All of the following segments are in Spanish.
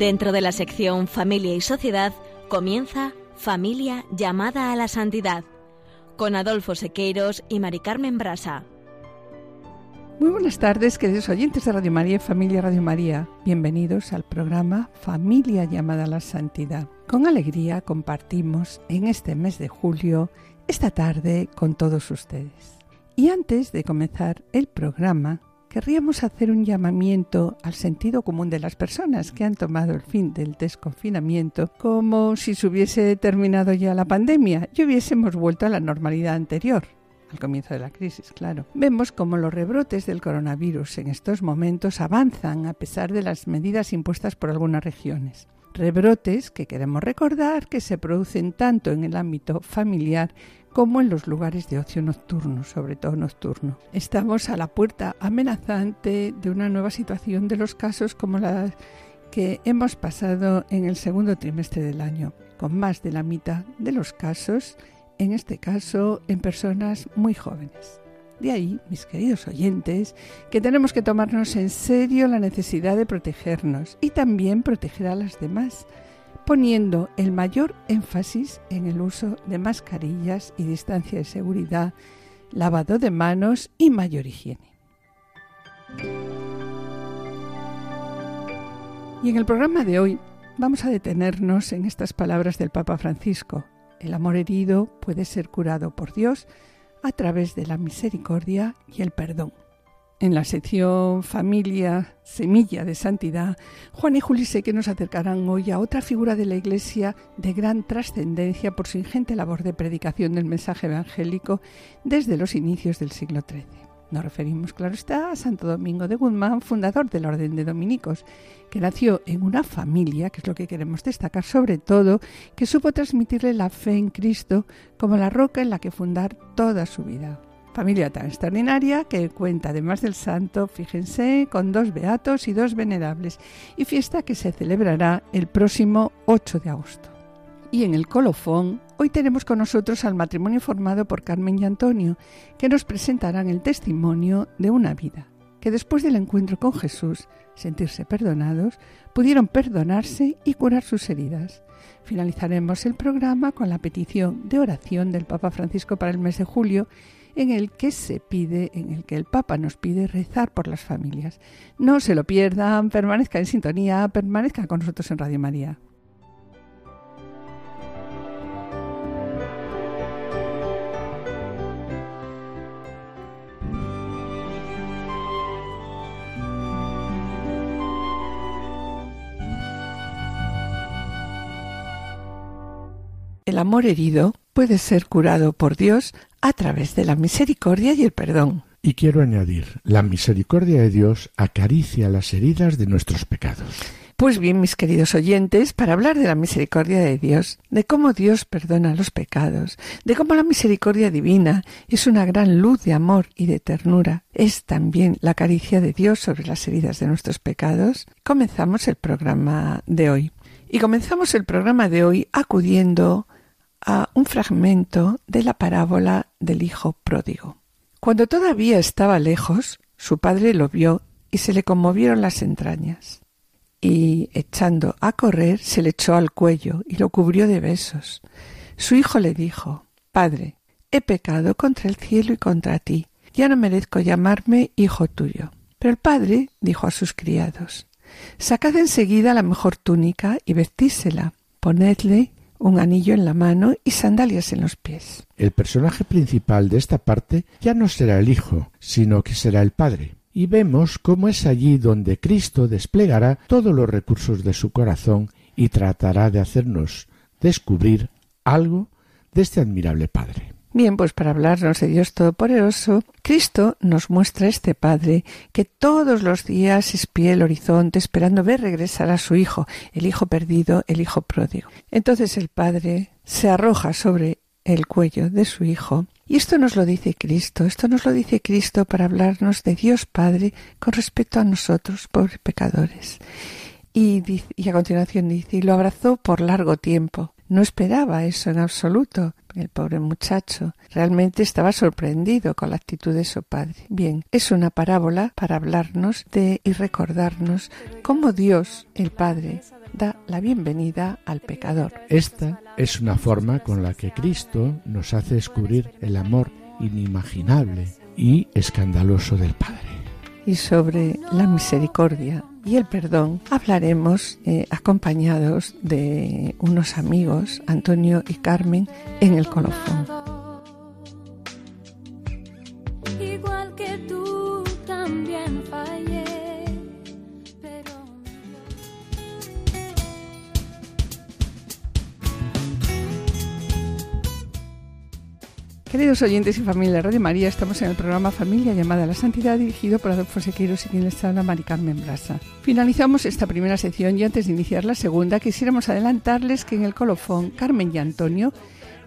Dentro de la sección Familia y Sociedad comienza Familia llamada a la santidad con Adolfo Sequeiros y Mari Carmen Brasa. Muy buenas tardes, queridos oyentes de Radio María y Familia Radio María. Bienvenidos al programa Familia llamada a la Santidad. Con alegría compartimos en este mes de julio esta tarde con todos ustedes. Y antes de comenzar el programa, querríamos hacer un llamamiento al sentido común de las personas que han tomado el fin del desconfinamiento como si se hubiese terminado ya la pandemia y hubiésemos vuelto a la normalidad anterior. Al comienzo de la crisis, claro. Vemos como los rebrotes del coronavirus en estos momentos avanzan a pesar de las medidas impuestas por algunas regiones. Rebrotes que queremos recordar que se producen tanto en el ámbito familiar como en los lugares de ocio nocturno, sobre todo nocturno. Estamos a la puerta amenazante de una nueva situación de los casos como la que hemos pasado en el segundo trimestre del año, con más de la mitad de los casos, en este caso en personas muy jóvenes. De ahí, mis queridos oyentes, que tenemos que tomarnos en serio la necesidad de protegernos y también proteger a las demás poniendo el mayor énfasis en el uso de mascarillas y distancia de seguridad, lavado de manos y mayor higiene. Y en el programa de hoy vamos a detenernos en estas palabras del Papa Francisco. El amor herido puede ser curado por Dios a través de la misericordia y el perdón. En la sección Familia, Semilla de Santidad, Juan y Juli sé que nos acercarán hoy a otra figura de la Iglesia de gran trascendencia por su ingente labor de predicación del mensaje evangélico desde los inicios del siglo XIII. Nos referimos, claro está, a Santo Domingo de Guzmán, fundador de la Orden de Dominicos, que nació en una familia, que es lo que queremos destacar sobre todo, que supo transmitirle la fe en Cristo como la roca en la que fundar toda su vida. Familia tan extraordinaria que cuenta además del santo, fíjense, con dos beatos y dos venerables, y fiesta que se celebrará el próximo 8 de agosto. Y en el colofón, hoy tenemos con nosotros al matrimonio formado por Carmen y Antonio, que nos presentarán el testimonio de una vida, que después del encuentro con Jesús, sentirse perdonados, pudieron perdonarse y curar sus heridas. Finalizaremos el programa con la petición de oración del Papa Francisco para el mes de julio en el que se pide, en el que el Papa nos pide rezar por las familias. No se lo pierdan, permanezcan en sintonía, permanezcan con nosotros en Radio María. Amor herido puede ser curado por Dios a través de la misericordia y el perdón. Y quiero añadir, la misericordia de Dios acaricia las heridas de nuestros pecados. Pues bien, mis queridos oyentes, para hablar de la misericordia de Dios, de cómo Dios perdona los pecados, de cómo la misericordia divina es una gran luz de amor y de ternura, es también la caricia de Dios sobre las heridas de nuestros pecados, comenzamos el programa de hoy. Y comenzamos el programa de hoy acudiendo a un fragmento de la parábola del Hijo pródigo. Cuando todavía estaba lejos, su padre lo vio y se le conmovieron las entrañas. Y, echando a correr, se le echó al cuello y lo cubrió de besos. Su hijo le dijo Padre, he pecado contra el cielo y contra ti, ya no merezco llamarme hijo tuyo. Pero el padre dijo a sus criados Sacad enseguida la mejor túnica y vestísela, ponedle un anillo en la mano y sandalias en los pies. El personaje principal de esta parte ya no será el Hijo, sino que será el Padre. Y vemos cómo es allí donde Cristo desplegará todos los recursos de su corazón y tratará de hacernos descubrir algo de este admirable Padre. Bien, pues para hablarnos de Dios Todopoderoso, Cristo nos muestra a este Padre que todos los días espía el horizonte esperando ver regresar a su Hijo, el Hijo perdido, el Hijo pródigo. Entonces el Padre se arroja sobre el cuello de su Hijo. Y esto nos lo dice Cristo, esto nos lo dice Cristo para hablarnos de Dios Padre con respecto a nosotros, pobres pecadores. Y, y a continuación dice, y lo abrazó por largo tiempo. No esperaba eso en absoluto. El pobre muchacho realmente estaba sorprendido con la actitud de su padre. Bien, es una parábola para hablarnos de y recordarnos cómo Dios, el Padre, canta la bienvenida al pecador. Esta es una forma con la que Cristo nos hace descubrir el amor inimaginable y escandaloso del Padre. Y sobre la misericordia y el perdón hablaremos eh, acompañados de unos amigos, Antonio y Carmen, en el colofón. Queridos oyentes y familia de Radio María, estamos en el programa Familia llamada a la Santidad, dirigido por Adolfo Sequeiros y quien les habla, Mari Carmen Brasa. Finalizamos esta primera sección y antes de iniciar la segunda, quisiéramos adelantarles que en el colofón Carmen y Antonio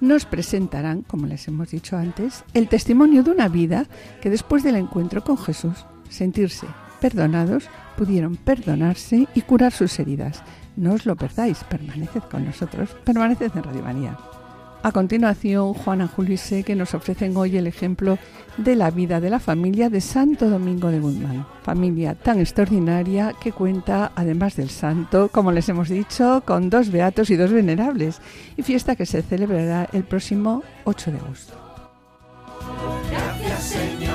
nos presentarán, como les hemos dicho antes, el testimonio de una vida que después del encuentro con Jesús, sentirse perdonados, pudieron perdonarse y curar sus heridas. No os lo perdáis, permaneced con nosotros, permaneced en Radio María. A continuación, Juana Sé que nos ofrecen hoy el ejemplo de la vida de la familia de Santo Domingo de Guzmán. Familia tan extraordinaria que cuenta, además del santo, como les hemos dicho, con dos beatos y dos venerables, y fiesta que se celebrará el próximo 8 de agosto. Gracias, Señor.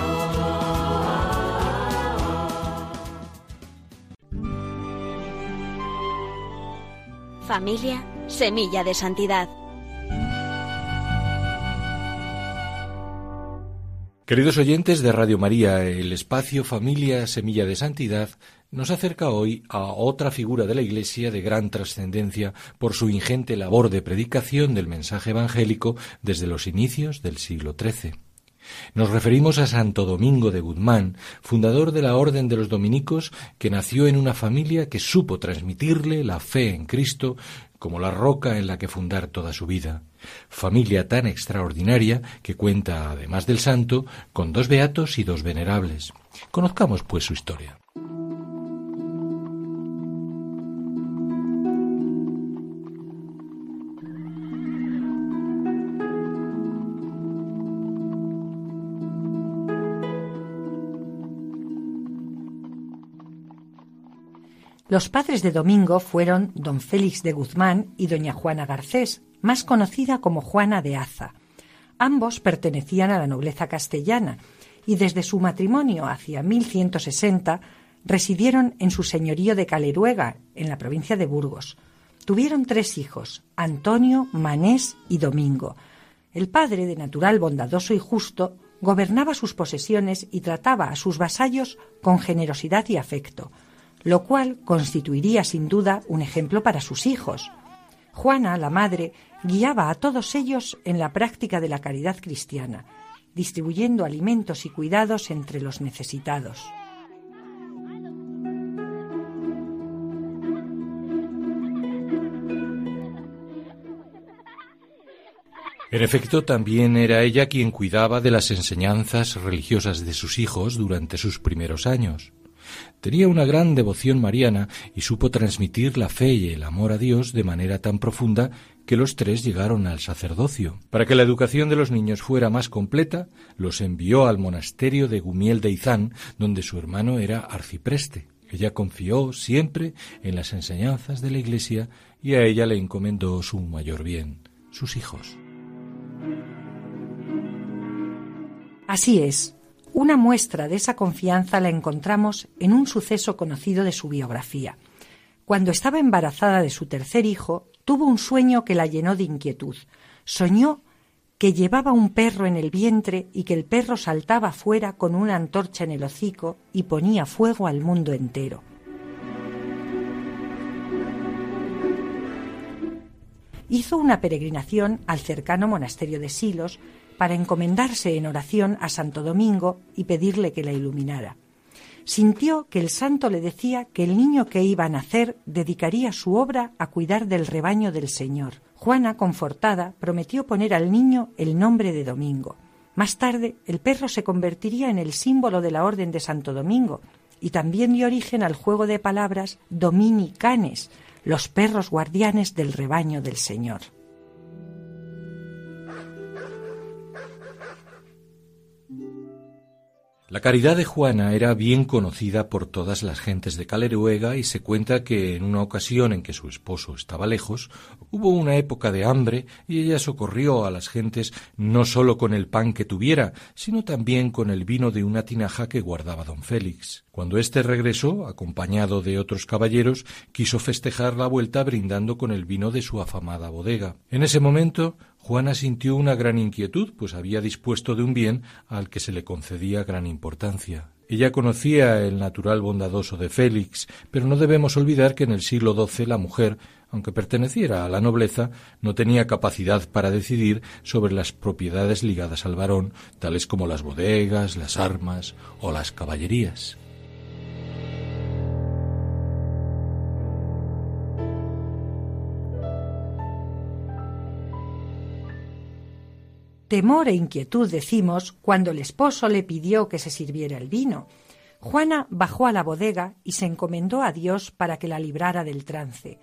Familia, semilla de santidad. Queridos oyentes de Radio María, el espacio Familia Semilla de Santidad nos acerca hoy a otra figura de la Iglesia de gran trascendencia por su ingente labor de predicación del mensaje evangélico desde los inicios del siglo XIII. Nos referimos a Santo Domingo de Guzmán, fundador de la Orden de los Dominicos, que nació en una familia que supo transmitirle la fe en Cristo como la roca en la que fundar toda su vida. Familia tan extraordinaria que cuenta, además del santo, con dos beatos y dos venerables. Conozcamos, pues, su historia. Los padres de Domingo fueron don Félix de Guzmán y doña Juana Garcés, más conocida como Juana de Aza. Ambos pertenecían a la nobleza castellana y desde su matrimonio hacia 1160 residieron en su señorío de Caleruega, en la provincia de Burgos. Tuvieron tres hijos, Antonio, Manés y Domingo. El padre, de natural bondadoso y justo, gobernaba sus posesiones y trataba a sus vasallos con generosidad y afecto lo cual constituiría sin duda un ejemplo para sus hijos. Juana, la madre, guiaba a todos ellos en la práctica de la caridad cristiana, distribuyendo alimentos y cuidados entre los necesitados. En efecto, también era ella quien cuidaba de las enseñanzas religiosas de sus hijos durante sus primeros años. Tenía una gran devoción mariana y supo transmitir la fe y el amor a Dios de manera tan profunda que los tres llegaron al sacerdocio. Para que la educación de los niños fuera más completa, los envió al monasterio de Gumiel de Izán, donde su hermano era arcipreste. Ella confió siempre en las enseñanzas de la Iglesia y a ella le encomendó su mayor bien, sus hijos. Así es, una muestra de esa confianza la encontramos en un suceso conocido de su biografía. Cuando estaba embarazada de su tercer hijo, tuvo un sueño que la llenó de inquietud. Soñó que llevaba un perro en el vientre y que el perro saltaba fuera con una antorcha en el hocico y ponía fuego al mundo entero. Hizo una peregrinación al cercano monasterio de Silos para encomendarse en oración a Santo Domingo y pedirle que la iluminara. Sintió que el santo le decía que el niño que iba a nacer dedicaría su obra a cuidar del rebaño del Señor. Juana, confortada, prometió poner al niño el nombre de Domingo. Más tarde, el perro se convertiría en el símbolo de la Orden de Santo Domingo y también dio origen al juego de palabras dominicanes, los perros guardianes del rebaño del Señor. La caridad de Juana era bien conocida por todas las gentes de Caleruega y se cuenta que en una ocasión en que su esposo estaba lejos, hubo una época de hambre y ella socorrió a las gentes no sólo con el pan que tuviera, sino también con el vino de una tinaja que guardaba don Félix. Cuando éste regresó, acompañado de otros caballeros, quiso festejar la vuelta brindando con el vino de su afamada bodega. En ese momento Juana sintió una gran inquietud, pues había dispuesto de un bien al que se le concedía gran importancia. Ella conocía el natural bondadoso de Félix, pero no debemos olvidar que en el siglo XII la mujer, aunque perteneciera a la nobleza, no tenía capacidad para decidir sobre las propiedades ligadas al varón, tales como las bodegas, las armas o las caballerías. Temor e inquietud decimos cuando el esposo le pidió que se sirviera el vino. Juana bajó a la bodega y se encomendó a Dios para que la librara del trance.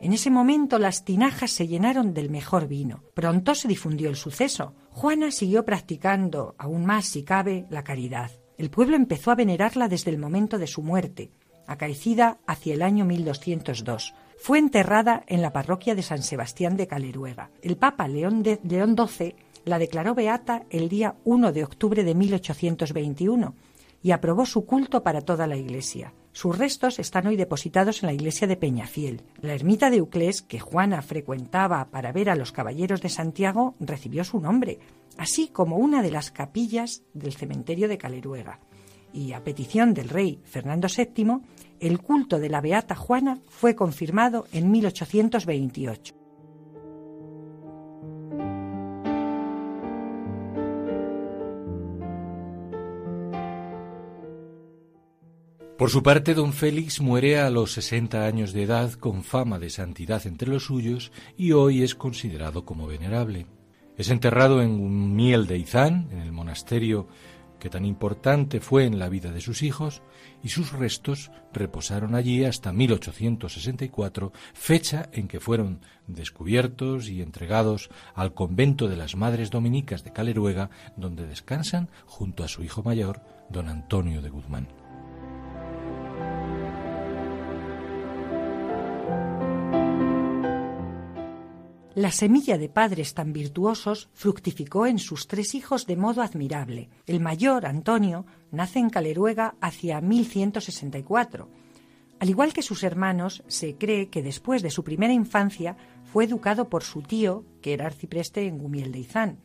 En ese momento las tinajas se llenaron del mejor vino. Pronto se difundió el suceso. Juana siguió practicando, aún más si cabe, la caridad. El pueblo empezó a venerarla desde el momento de su muerte, acaecida hacia el año 1202. Fue enterrada en la parroquia de San Sebastián de Caleruega. El Papa León, León XII la declaró beata el día 1 de octubre de 1821 y aprobó su culto para toda la Iglesia. Sus restos están hoy depositados en la iglesia de Peñafiel. La ermita de Euclés, que Juana frecuentaba para ver a los caballeros de Santiago, recibió su nombre, así como una de las capillas del cementerio de Caleruega. Y a petición del rey Fernando VII, el culto de la Beata Juana fue confirmado en 1828. Por su parte, don Félix muere a los sesenta años de edad con fama de santidad entre los suyos y hoy es considerado como venerable. Es enterrado en un miel de Izán, en el monasterio que tan importante fue en la vida de sus hijos, y sus restos reposaron allí hasta 1864, fecha en que fueron descubiertos y entregados al convento de las Madres Dominicas de Caleruega, donde descansan junto a su hijo mayor, don Antonio de Guzmán. La semilla de padres tan virtuosos fructificó en sus tres hijos de modo admirable. El mayor, Antonio, nace en Caleruega hacia 1164. Al igual que sus hermanos, se cree que después de su primera infancia fue educado por su tío, que era arcipreste en Gumiel de Izán.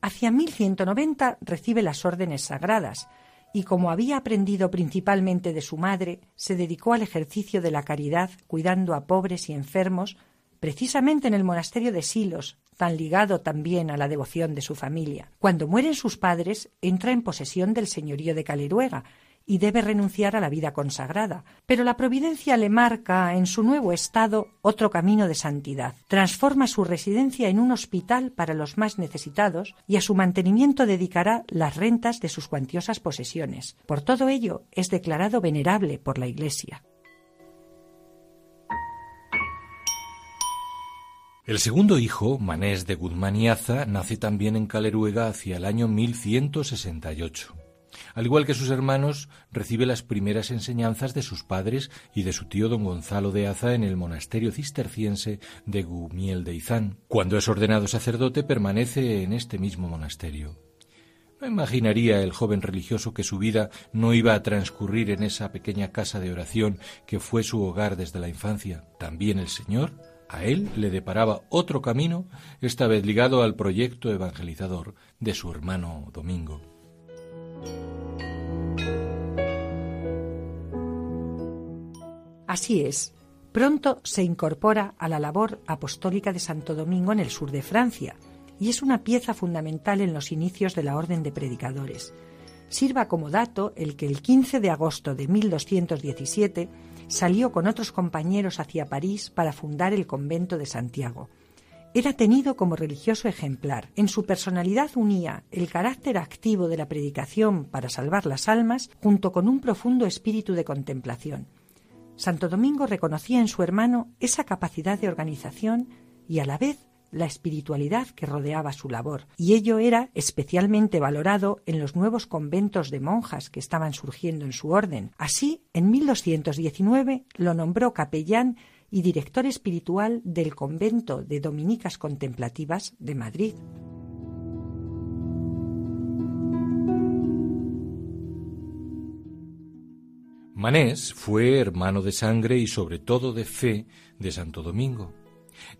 Hacia 1190 recibe las órdenes sagradas y como había aprendido principalmente de su madre, se dedicó al ejercicio de la caridad, cuidando a pobres y enfermos, precisamente en el monasterio de Silos, tan ligado también a la devoción de su familia. Cuando mueren sus padres, entra en posesión del señorío de Caleruega y debe renunciar a la vida consagrada. Pero la providencia le marca en su nuevo estado otro camino de santidad. Transforma su residencia en un hospital para los más necesitados y a su mantenimiento dedicará las rentas de sus cuantiosas posesiones. Por todo ello es declarado venerable por la Iglesia. El segundo hijo, Manés de Guzmán y Aza, nace también en Caleruega hacia el año 1168. Al igual que sus hermanos, recibe las primeras enseñanzas de sus padres y de su tío don Gonzalo de Aza en el monasterio cisterciense de Gumiel de Izán. Cuando es ordenado sacerdote, permanece en este mismo monasterio. No imaginaría el joven religioso que su vida no iba a transcurrir en esa pequeña casa de oración que fue su hogar desde la infancia. También el Señor a él le deparaba otro camino, esta vez ligado al proyecto evangelizador de su hermano Domingo. Así es. Pronto se incorpora a la labor apostólica de Santo Domingo en el sur de Francia y es una pieza fundamental en los inicios de la Orden de Predicadores. Sirva como dato el que el 15 de agosto de 1217 salió con otros compañeros hacia París para fundar el convento de Santiago. Era tenido como religioso ejemplar. En su personalidad unía el carácter activo de la predicación para salvar las almas junto con un profundo espíritu de contemplación. Santo Domingo reconocía en su hermano esa capacidad de organización y a la vez la espiritualidad que rodeaba su labor, y ello era especialmente valorado en los nuevos conventos de monjas que estaban surgiendo en su orden. Así, en 1219 lo nombró capellán y director espiritual del convento de Dominicas Contemplativas de Madrid. Manés fue hermano de sangre y sobre todo de fe de Santo Domingo.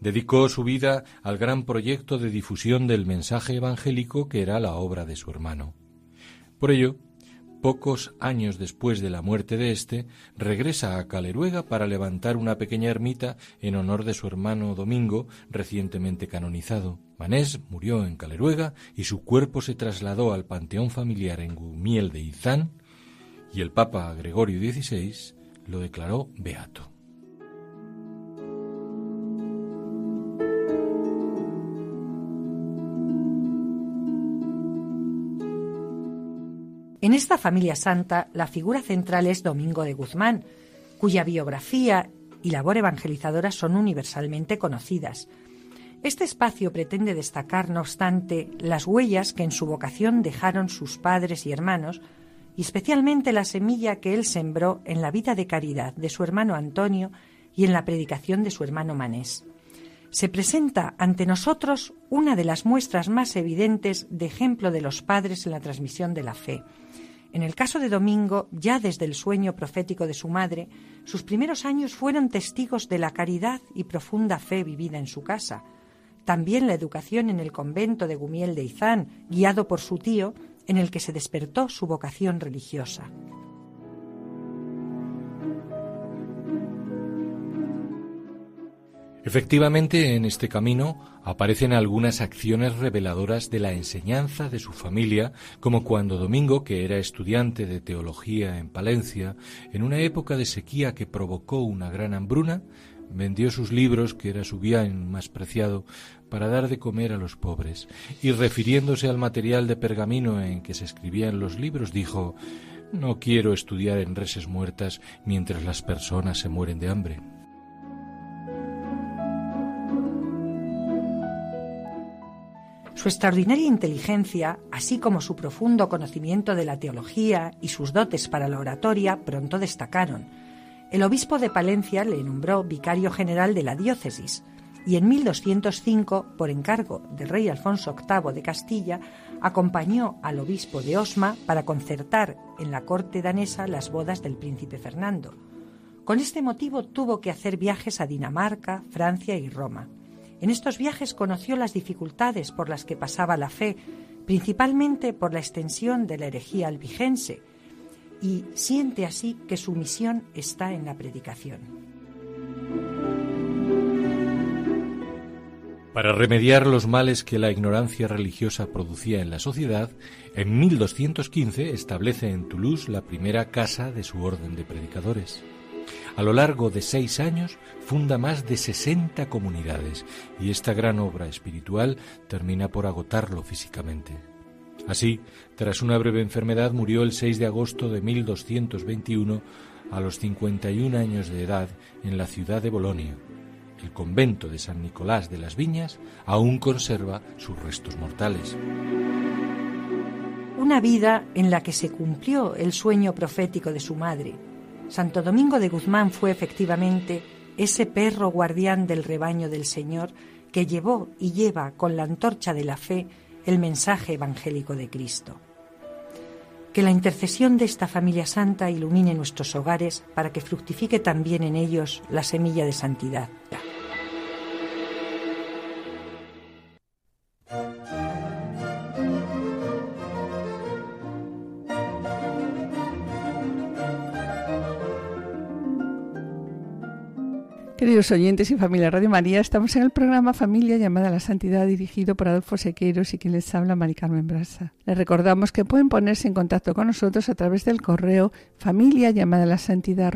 Dedicó su vida al gran proyecto de difusión del mensaje evangélico que era la obra de su hermano. Por ello, pocos años después de la muerte de éste, regresa a Caleruega para levantar una pequeña ermita en honor de su hermano Domingo, recientemente canonizado. Manés murió en Caleruega y su cuerpo se trasladó al panteón familiar en Gumiel de Izán, y el Papa Gregorio XVI lo declaró beato. En esta familia santa, la figura central es Domingo de Guzmán, cuya biografía y labor evangelizadora son universalmente conocidas. Este espacio pretende destacar, no obstante, las huellas que en su vocación dejaron sus padres y hermanos, y especialmente la semilla que él sembró en la vida de caridad de su hermano Antonio y en la predicación de su hermano Manés. Se presenta ante nosotros una de las muestras más evidentes de ejemplo de los padres en la transmisión de la fe. En el caso de Domingo, ya desde el sueño profético de su madre, sus primeros años fueron testigos de la caridad y profunda fe vivida en su casa. También la educación en el convento de Gumiel de Izán, guiado por su tío, en el que se despertó su vocación religiosa. Efectivamente, en este camino aparecen algunas acciones reveladoras de la enseñanza de su familia, como cuando Domingo, que era estudiante de teología en Palencia, en una época de sequía que provocó una gran hambruna, vendió sus libros, que era su bien más preciado, para dar de comer a los pobres, y refiriéndose al material de pergamino en que se escribían los libros, dijo No quiero estudiar en reses muertas mientras las personas se mueren de hambre. Su extraordinaria inteligencia, así como su profundo conocimiento de la teología y sus dotes para la oratoria, pronto destacaron. El obispo de Palencia le nombró vicario general de la diócesis, y en 1205, por encargo del rey Alfonso VIII de Castilla, acompañó al obispo de Osma para concertar en la corte danesa las bodas del príncipe Fernando. Con este motivo tuvo que hacer viajes a Dinamarca, Francia y Roma. En estos viajes conoció las dificultades por las que pasaba la fe, principalmente por la extensión de la herejía albigense, y siente así que su misión está en la predicación. Para remediar los males que la ignorancia religiosa producía en la sociedad, en 1215 establece en Toulouse la primera casa de su orden de predicadores. A lo largo de seis años funda más de 60 comunidades y esta gran obra espiritual termina por agotarlo físicamente. Así, tras una breve enfermedad, murió el 6 de agosto de 1221 a los 51 años de edad en la ciudad de Bolonia, el convento de San Nicolás de las Viñas aún conserva sus restos mortales. Una vida en la que se cumplió el sueño profético de su madre. Santo Domingo de Guzmán fue efectivamente ese perro guardián del rebaño del Señor que llevó y lleva con la antorcha de la fe el mensaje evangélico de Cristo. Que la intercesión de esta familia santa ilumine nuestros hogares para que fructifique también en ellos la semilla de santidad. Queridos oyentes y familia Radio María, estamos en el programa Familia llamada a la Santidad dirigido por Adolfo Sequeiros y quien les habla Mari Carmen Brasa. Les recordamos que pueden ponerse en contacto con nosotros a través del correo familia llamada a la santidad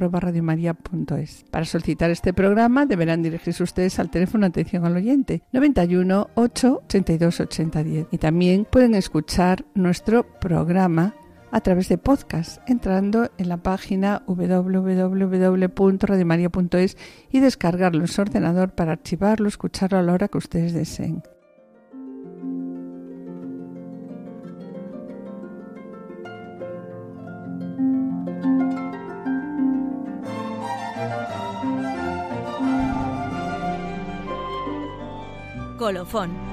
Para solicitar este programa deberán dirigirse ustedes al teléfono atención al oyente 91 8 82 80 10 y también pueden escuchar nuestro programa a través de podcast, entrando en la página www.radiomaria.es y descargarlo en su ordenador para archivarlo, escucharlo a la hora que ustedes deseen. Colofón.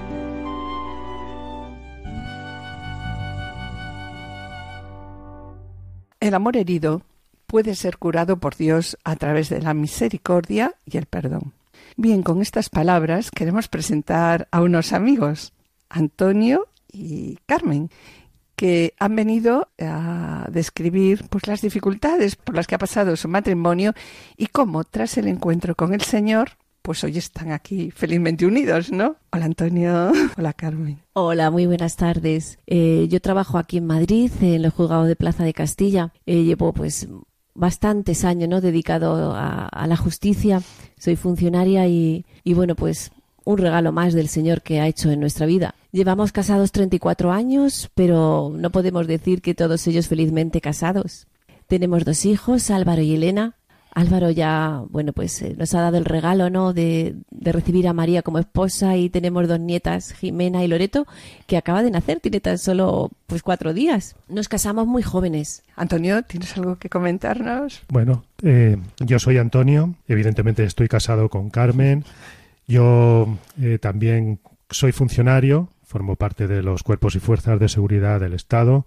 El amor herido puede ser curado por Dios a través de la misericordia y el perdón. Bien, con estas palabras queremos presentar a unos amigos, Antonio y Carmen, que han venido a describir pues, las dificultades por las que ha pasado su matrimonio y cómo, tras el encuentro con el Señor, pues hoy están aquí felizmente unidos, ¿no? Hola Antonio, hola Carmen. Hola, muy buenas tardes. Eh, yo trabajo aquí en Madrid, en el juzgado de Plaza de Castilla. Eh, llevo pues bastantes años, ¿no? Dedicado a, la justicia. Soy funcionaria y, y bueno, pues un regalo más del Señor que ha hecho en nuestra vida. Llevamos casados 34 años, pero no podemos decir que todos ellos felizmente casados. Tenemos dos hijos, Álvaro y Elena, Álvaro ya, bueno, pues eh, nos ha dado el regalo, ¿no? De, recibir a María como esposa y tenemos dos nietas, Jimena y Loreto, que acaba de nacer, tiene tan solo pues cuatro días. Nos casamos muy jóvenes. Antonio, ¿tienes algo que comentarnos? Bueno, eh, yo soy Antonio, evidentemente estoy casado con Carmen. Yo eh, también soy funcionario, formo parte de los cuerpos y fuerzas de seguridad del Estado.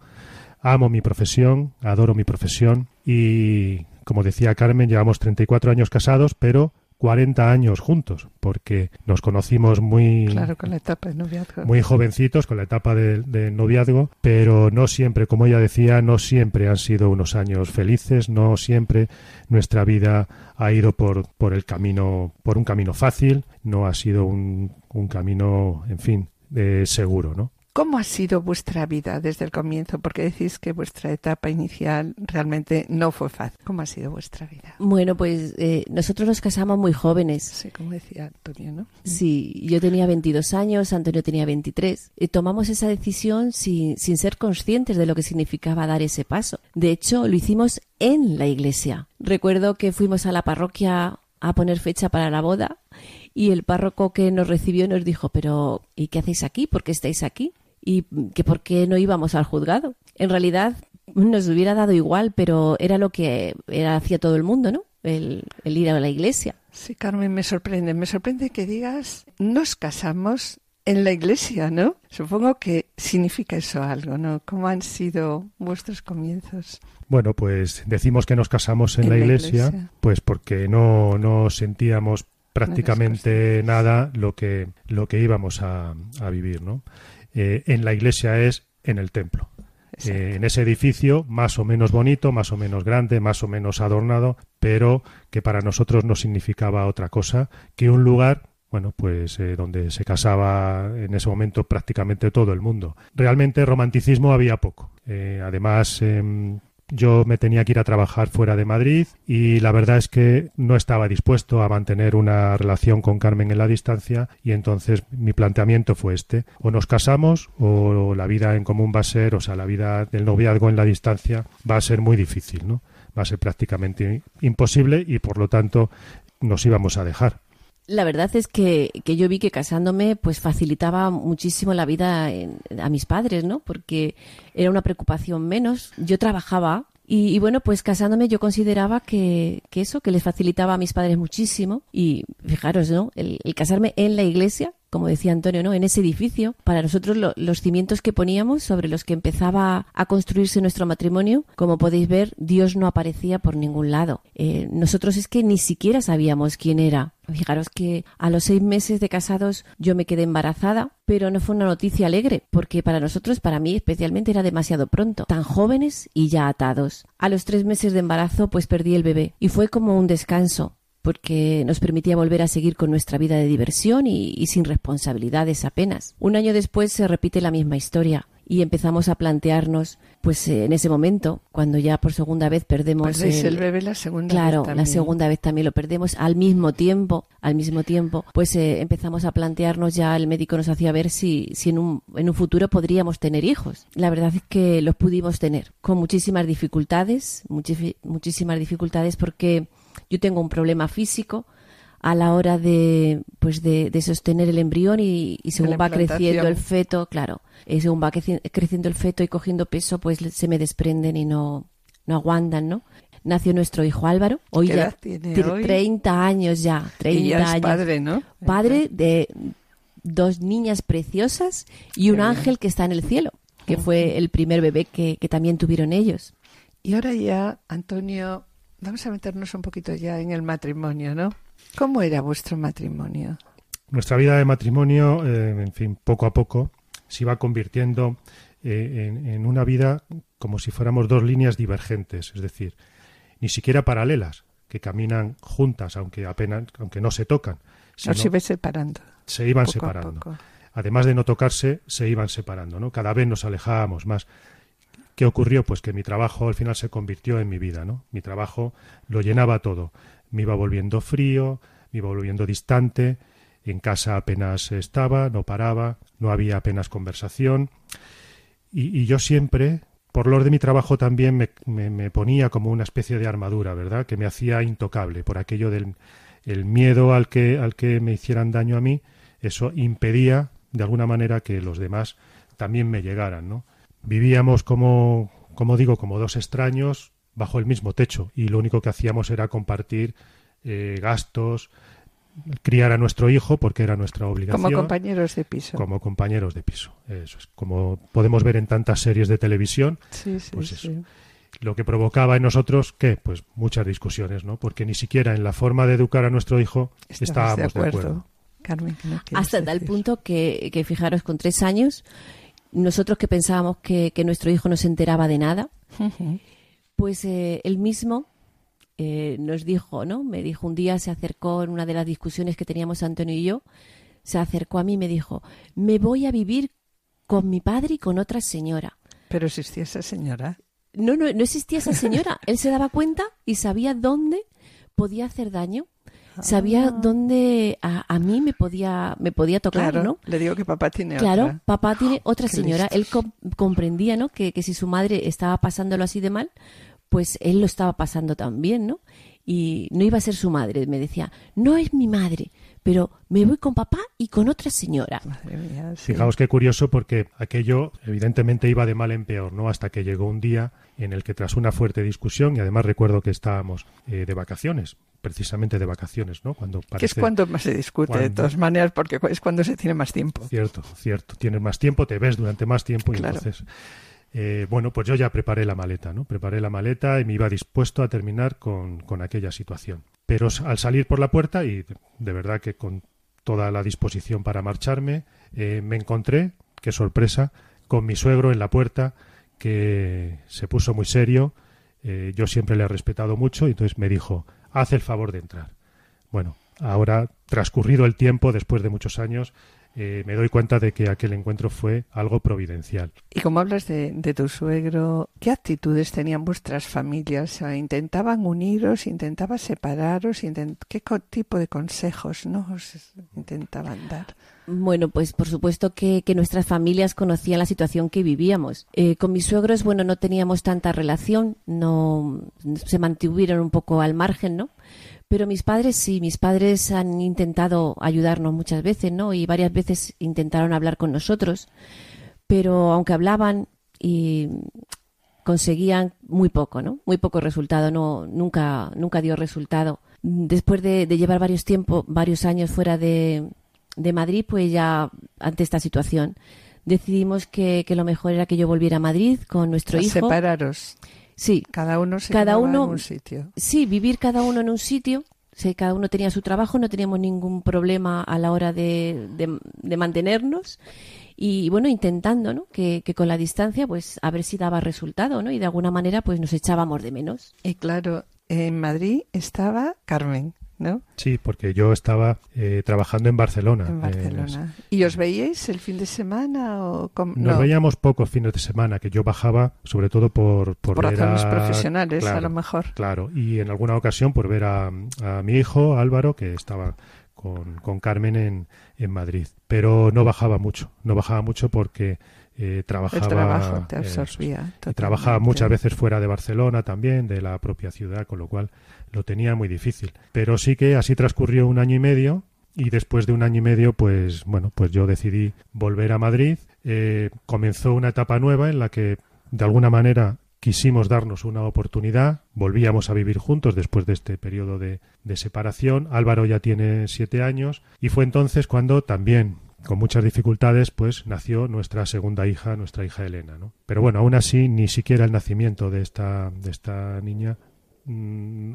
Amo mi profesión, adoro mi profesión y como decía Carmen, llevamos 34 años casados, pero 40 años juntos, porque nos conocimos muy, claro, con la etapa de noviazgo. muy jovencitos, con la etapa de, noviazgo, pero no siempre, como ella decía, no siempre han sido unos años felices, no siempre nuestra vida ha ido por, por el camino, por un camino fácil, no ha sido un, un camino, en fin, eh, seguro, ¿no? ¿Cómo ha sido vuestra vida desde el comienzo? Porque decís que vuestra etapa inicial realmente no fue fácil. ¿Cómo ha sido vuestra vida? Bueno, pues eh, nosotros nos casamos muy jóvenes. Sí, como decía Antonio, ¿no? Sí, yo tenía 22 años, Antonio tenía 23. Y tomamos esa decisión sin, sin ser conscientes de lo que significaba dar ese paso. De hecho, lo hicimos en la iglesia. Recuerdo que fuimos a la parroquia a poner fecha para la boda y el párroco que nos recibió nos dijo, pero ¿y qué hacéis aquí? ¿Por qué estáis aquí? Y que por qué no íbamos al juzgado. En realidad nos hubiera dado igual, pero era lo que era, hacía todo el mundo, ¿no? El, ir a la iglesia. Sí, Carmen, me sorprende. Me sorprende que digas, nos casamos en la iglesia, ¿no? Supongo que significa eso algo, ¿no? ¿Cómo han sido vuestros comienzos? Bueno, pues decimos que nos casamos en, la, iglesia, pues porque no, no sentíamos prácticamente nada lo que, lo que íbamos a, a vivir, ¿no? Eh, en la iglesia es en el templo. Eh, en ese edificio más o menos bonito, más o menos grande, más o menos adornado, pero que para nosotros no significaba otra cosa que un lugar bueno, pues eh, donde se casaba en ese momento prácticamente todo el mundo. Realmente romanticismo había poco. además, em, yo me tenía que ir a trabajar fuera de Madrid y la verdad es que no estaba dispuesto a mantener una relación con Carmen en la distancia y entonces mi planteamiento fue este. O nos casamos o la vida en común va a ser, o sea, la vida del noviazgo en la distancia va a ser muy difícil, ¿no? Va a ser prácticamente imposible y por lo tanto nos íbamos a dejar. La verdad es que, que, yo vi que casándome pues facilitaba muchísimo la vida a mis padres, ¿no? Porque era una preocupación menos. Yo trabajaba y, bueno, pues casándome yo consideraba que, que, eso, que les facilitaba a mis padres muchísimo. Y fijaros, ¿no? El, casarme en la iglesia, como decía Antonio, ¿no? En ese edificio, para nosotros los cimientos que poníamos sobre los que empezaba a construirse nuestro matrimonio, como podéis ver, Dios no aparecía por ningún lado. Eh, nosotros es que ni siquiera sabíamos quién era Fijaros que a los seis meses de casados yo me quedé embarazada, pero no fue una noticia alegre, porque para nosotros, para mí especialmente, era demasiado pronto, tan jóvenes y ya atados. A los tres meses de embarazo, pues perdí el bebé, y fue como un descanso, porque nos permitía volver a seguir con nuestra vida de diversión y, y sin responsabilidades apenas. Un año después se repite la misma historia y empezamos a plantearnos, pues eh, en ese momento, cuando ya por segunda vez perdemos pues el, bebé la segunda claro, vez la segunda vez también lo perdemos al mismo tiempo, al mismo tiempo, pues eh, empezamos a plantearnos ya el médico nos hacía ver si, si en un, en un futuro podríamos tener hijos. La verdad es que los pudimos tener con muchísimas dificultades, muchísimas dificultades porque yo tengo un problema físico a la hora de pues de, sostener el embrión y, según va creciendo el feto, claro, y según va creciendo el feto y cogiendo peso, pues se me desprenden y no, no aguantan, ¿no? Nació nuestro hijo Álvaro, hoy ya tiene 30 años ya, 30 años. padre, ¿no? Padre de dos niñas preciosas y un ángel que está en el cielo, que fue el primer bebé que, que también tuvieron ellos. Y ahora ya, Antonio, vamos a meternos un poquito ya en el matrimonio, ¿no? ¿Cómo era vuestro matrimonio? Nuestra vida de matrimonio, eh, en fin, poco a poco, se iba convirtiendo eh, en, una vida como si fuéramos dos líneas divergentes, es decir, ni siquiera paralelas, que caminan juntas, aunque apenas, aunque no se tocan. No, se iban separando. Se iban separando. Además de no tocarse, se iban separando, ¿no? Cada vez nos alejábamos más. ¿Qué ocurrió? Pues que mi trabajo al final se convirtió en mi vida, ¿no? Mi trabajo lo llenaba todo me iba volviendo frío, me iba volviendo distante, en casa apenas estaba, no paraba, no había apenas conversación. Y, yo siempre, por lo de mi trabajo también, me, me, ponía como una especie de armadura, ¿verdad? Que me hacía intocable por aquello del el miedo al que, al que me hicieran daño a mí, eso impedía de alguna manera que los demás también me llegaran, ¿no? Vivíamos como, como digo, como dos extraños, bajo el mismo techo y lo único que hacíamos era compartir eh, gastos, criar a nuestro hijo porque era nuestra obligación. Como compañeros de piso. Como compañeros de piso. Eso es. Como podemos ver en tantas series de televisión. Sí, sí, pues eso. Lo que provocaba en nosotros, ¿qué? Pues muchas discusiones, ¿no? Porque ni siquiera en la forma de educar a nuestro hijo estábamos de acuerdo. Carmen, Hasta tal punto que, que, fijaros, con tres años, nosotros que pensábamos que, que nuestro hijo no se enteraba de nada, pues eh, él mismo eh, nos dijo, ¿no? Me dijo un día, se acercó en una de las discusiones que teníamos Antonio y yo, se acercó a mí y me dijo, me voy a vivir con mi padre y con otra señora. ¿Pero existía esa señora? No, no, no existía esa señora. Él se daba cuenta y sabía dónde podía hacer daño. Sabía ah. dónde a, mí me podía me podía tocar, claro, ¿no? Le digo que papá tiene otra. Claro, papá tiene otra señora. Él comprendía, ¿no? Que, que si su madre estaba pasándolo así de mal, pues él lo estaba pasando también, ¿no? Y no iba a ser su madre, me decía, no es mi madre, pero me voy con papá y con otra señora. Fijaos qué curioso porque aquello evidentemente iba de mal en peor, ¿no? Hasta que llegó un día en el que tras una fuerte discusión, y además recuerdo que estábamos eh, de vacaciones, precisamente de vacaciones, ¿no? Cuando que es cuando más se discute, de todas maneras, porque es cuando se tiene más tiempo. Cierto, cierto. Tienes más tiempo, te ves durante más tiempo y entonces eh, bueno, pues yo ya preparé la maleta, ¿no? Preparé la maleta y me iba dispuesto a terminar con, aquella situación. Pero al salir por la puerta, y de verdad que con toda la disposición para marcharme, eh, me encontré, qué sorpresa, con mi suegro en la puerta, que se puso muy serio. Eh, yo siempre le he respetado mucho y entonces me dijo, haz el favor de entrar. Bueno, ahora, transcurrido el tiempo, después de muchos años, eh, me doy cuenta de que aquel encuentro fue algo providencial. Y como hablas de, tu suegro, ¿qué actitudes tenían vuestras familias? ¿Intentaban uniros? ¿Intentaban separaros? ¿Qué tipo de consejos ¿no? intentaban dar? Bueno, pues por supuesto que, nuestras familias conocían la situación que vivíamos. Eh, con mis suegros, bueno, no teníamos tanta relación, no se mantuvieron un poco al margen, ¿no? Pero mis padres sí, mis padres han intentado ayudarnos muchas veces, ¿no? Y varias veces intentaron hablar con nosotros, pero aunque hablaban y conseguían muy poco, ¿no? Muy poco resultado, no, nunca, nunca dio resultado. Después de, llevar varios tiempos, varios años fuera de, de, Madrid, pues ya ante esta situación decidimos que, que, lo mejor era que yo volviera a Madrid con nuestro hijo. Separaros. Sí. Cada uno se cada uno, en un sitio. Sí, vivir cada uno en un sitio. Sí, cada uno tenía su trabajo, no teníamos ningún problema a la hora de, de, mantenernos y bueno, intentando, ¿no? Que, que, con la distancia, pues a ver si daba resultado, ¿no? Y de alguna manera, pues nos echábamos de menos. Y claro, en Madrid estaba Carmen, ¿no? Sí, porque yo estaba eh, trabajando en Barcelona. En Barcelona. ¿Y os veíais el fin de semana o Nos veíamos pocos fines de semana, que yo bajaba sobre todo por... Por, por razones profesionales, a lo mejor. Claro, y en alguna ocasión por ver a, a mi hijo Álvaro, que estaba con, con Carmen en, en Madrid. Pero no bajaba mucho, no bajaba mucho porque eh, trabajaba, el trabajo te absorbía. trabajaba muchas veces fuera de Barcelona también, de la propia ciudad, con lo cual lo tenía muy difícil. Pero sí que así transcurrió un año y medio y después de un año y medio, pues bueno, pues yo decidí volver a Madrid. Eh, comenzó una etapa nueva en la que de alguna manera quisimos darnos una oportunidad, volvíamos a vivir juntos después de este periodo de, de, separación. Álvaro ya tiene siete años y fue entonces cuando también con muchas dificultades, pues nació nuestra segunda hija, nuestra hija Elena, ¿no? Pero bueno, aún así, ni siquiera el nacimiento de esta, de esta niña Mm,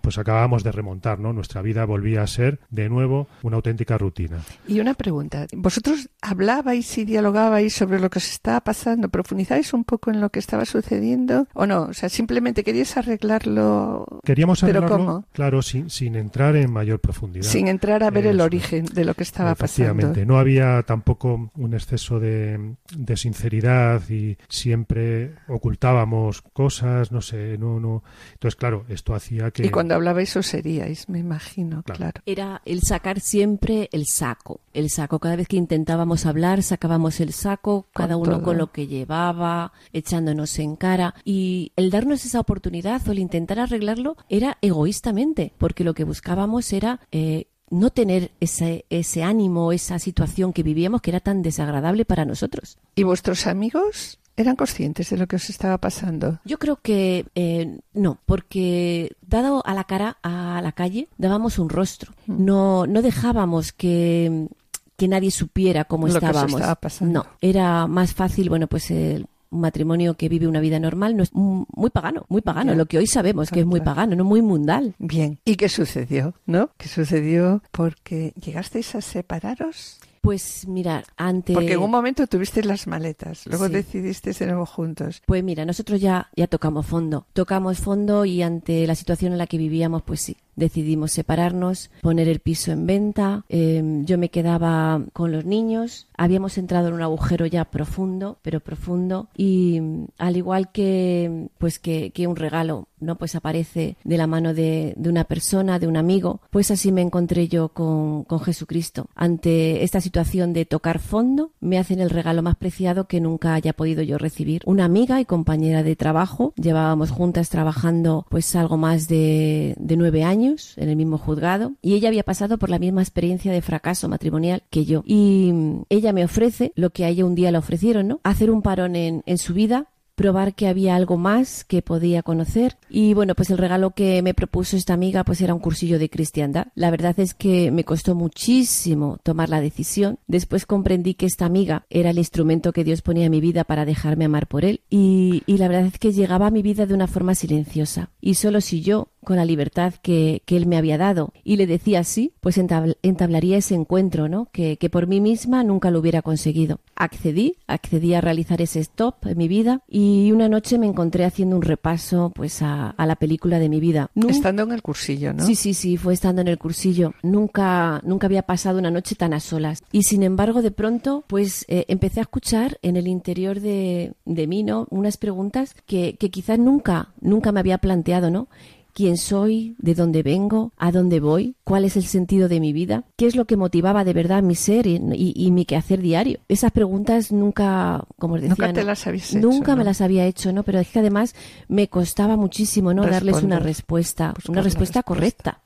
pues acabamos de remontar, ¿no? Nuestra vida volvía a ser de nuevo una auténtica rutina. Y una pregunta, ¿vosotros hablabais y dialogabais sobre lo que os estaba pasando? ¿Profundizáis un poco en lo que estaba sucediendo o no? O sea, simplemente queríais arreglarlo. Queríamos arreglarlo, claro, sin, sin entrar en mayor profundidad. Sin entrar a ver el origen de lo que estaba pasando. No había tampoco un exceso de, de sinceridad y siempre ocultábamos cosas, no sé, no, no. Entonces, claro, esto hacía que... Y cuando hablabais eso seríais, me imagino, claro. Era el sacar siempre el saco. El saco, cada vez que intentábamos hablar, sacábamos el saco, cada uno con lo que llevaba, echándonos en cara. Y el darnos esa oportunidad o el intentar arreglarlo era egoístamente, porque lo que buscábamos era... Eh, no tener ese, ese ánimo, esa situación que vivíamos que era tan desagradable para nosotros. ¿Y vuestros amigos ¿Eran conscientes de lo que os estaba pasando? Yo creo que eh, no, porque dado a la cara, a la calle, dábamos un rostro. Mm. No, no dejábamos que, que nadie supiera cómo lo estábamos. Que estaba pasando. No, era más fácil, bueno, pues el un matrimonio que vive una vida normal no es muy pagano, muy pagano, lo que hoy sabemos que es muy pagano, no muy mundal. Bien, ¿y qué sucedió? ¿No? ¿Qué sucedió porque llegasteis a separaros? Pues mira, antes... Porque en un momento tuviste las maletas, luego decidiste de nuevo juntos. Pues mira, nosotros ya, ya tocamos fondo. Tocamos fondo y ante la situación en la que vivíamos, pues sí, decidimos separarnos, poner el piso en venta. Em, yo me quedaba con los niños. Habíamos entrado en un agujero ya profundo, pero profundo. Y al igual que, pues que, que un regalo, ¿no? Pues aparece de la mano de, de, una persona, de un amigo. Pues así me encontré yo con, con Jesucristo. Ante esta situación de tocar fondo, me hacen el regalo más preciado que nunca haya podido yo recibir. Una amiga y compañera de trabajo. Llevábamos juntas trabajando pues algo más de, de nueve años en el mismo juzgado y ella había pasado por la misma experiencia de fracaso matrimonial que yo. Y mm, ella me ofrece lo que a ella un día le ofrecieron, ¿no? Hacer un parón en, en su vida probar que había algo más que podía conocer y bueno pues el regalo que me propuso esta amiga pues era un cursillo de cristiandad la verdad es que me costó muchísimo tomar la decisión después comprendí que esta amiga era el instrumento que Dios ponía en mi vida para dejarme amar por él y, y la verdad es que llegaba a mi vida de una forma silenciosa y solo si yo con la libertad que, que, él me había dado y le decía sí, pues entablaría ese encuentro, ¿no? Que, que, por mí misma nunca lo hubiera conseguido. Accedí, accedí a realizar ese stop en mi vida y una noche me encontré haciendo un repaso pues a, a la película de mi vida. estando en el cursillo, ¿no? Sí, sí, sí, fue estando en el cursillo. Nunca, nunca había pasado una noche tan a solas. Y sin embargo, de pronto, pues eh, empecé a escuchar en el interior de, de mí, ¿no? Unas preguntas que, que quizás nunca, nunca me había planteado, ¿no? Quién soy, de dónde vengo, a dónde voy, cuál es el sentido de mi vida, qué es lo que motivaba de verdad mi ser y, y, mi quehacer diario. Esas preguntas nunca, como os decía, nunca te las habías hecho, nunca me las había hecho, ¿no? Pero es que además me costaba muchísimo, ¿no? Darles una respuesta, una respuesta, correcta.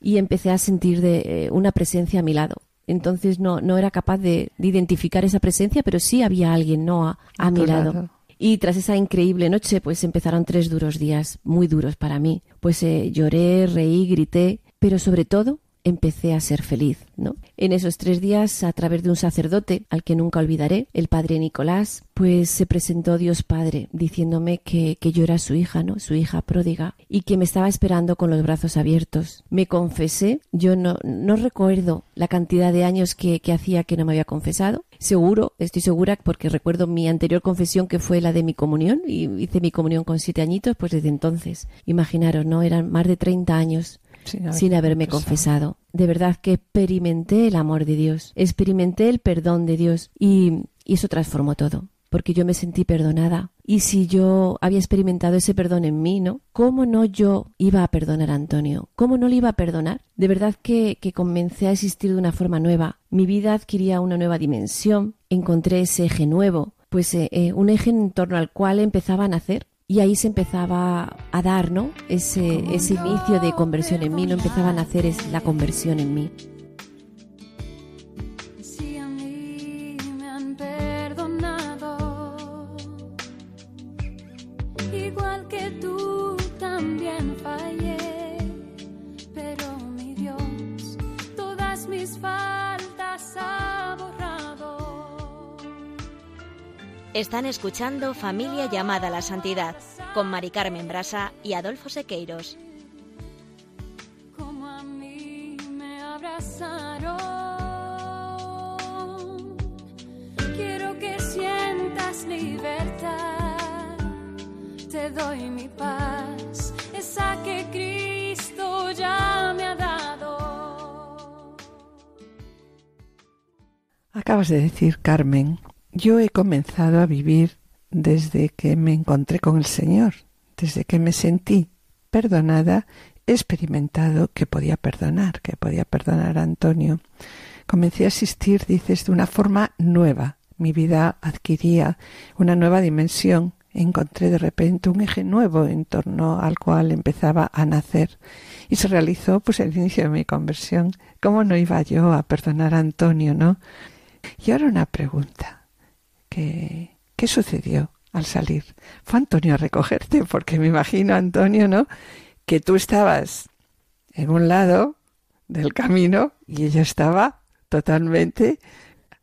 Y empecé a sentir de, eh, una presencia a mi lado. Entonces no, no era capaz de, de, identificar esa presencia, pero sí había alguien, ¿no? A, a mi lado. Y tras esa increíble noche, pues empezaron tres duros días, muy duros para mí. Pues eh, lloré, reí, grité, pero sobre todo empecé a ser feliz, ¿no? En esos tres días, a través de un sacerdote al que nunca olvidaré, el padre Nicolás, pues se presentó Dios Padre diciéndome que, que yo era su hija, ¿no? Su hija pródiga y que me estaba esperando con los brazos abiertos. Me confesé, yo no, no recuerdo la cantidad de años que, que hacía que no me había confesado. Seguro, estoy segura, porque recuerdo mi anterior confesión que fue la de mi comunión y hice mi comunión con siete añitos, pues desde entonces, imaginaros, ¿no? Eran más de 30 años sin, haberme confesado. De verdad que experimenté el amor de Dios, experimenté el perdón de Dios y, y eso transformó todo porque yo me sentí perdonada. Y si yo había experimentado ese perdón en mí, ¿no? ¿Cómo no yo iba a perdonar a Antonio? ¿Cómo no le iba a perdonar? De verdad que, que comencé a existir de una forma nueva. Mi vida adquiría una nueva dimensión, encontré ese eje nuevo, pues eh, eh, un eje en torno al cual empezaba a nacer y ahí se empezaba a dar, ¿no? Ese, ese inicio de conversión en mí, no empezaba a nacer es la conversión en mí. Están escuchando Familia llamada a la Santidad con Mari Carmen Brasa y Adolfo Sequeiros. Como a mí me abrazaron. Quiero que sientas libertad. Te doy mi paz, esa que Cristo ya me ha dado. Acabas de decir, Carmen, yo he comenzado a vivir desde que me encontré con el Señor, desde que me sentí perdonada, he experimentado que podía perdonar, que podía perdonar a Antonio. Comencé a asistir, dices, de una forma nueva. Mi vida adquiría una nueva dimensión. Encontré de repente un eje nuevo en torno al cual empezaba a nacer. Y se realizó pues el inicio de mi conversión. ¿Cómo no iba yo a perdonar a Antonio, no? Y ahora una pregunta. ¿Qué, sucedió al salir? Fue Antonio a recogerte, porque me imagino, Antonio, ¿no? Que tú estabas en un lado del camino y ella estaba totalmente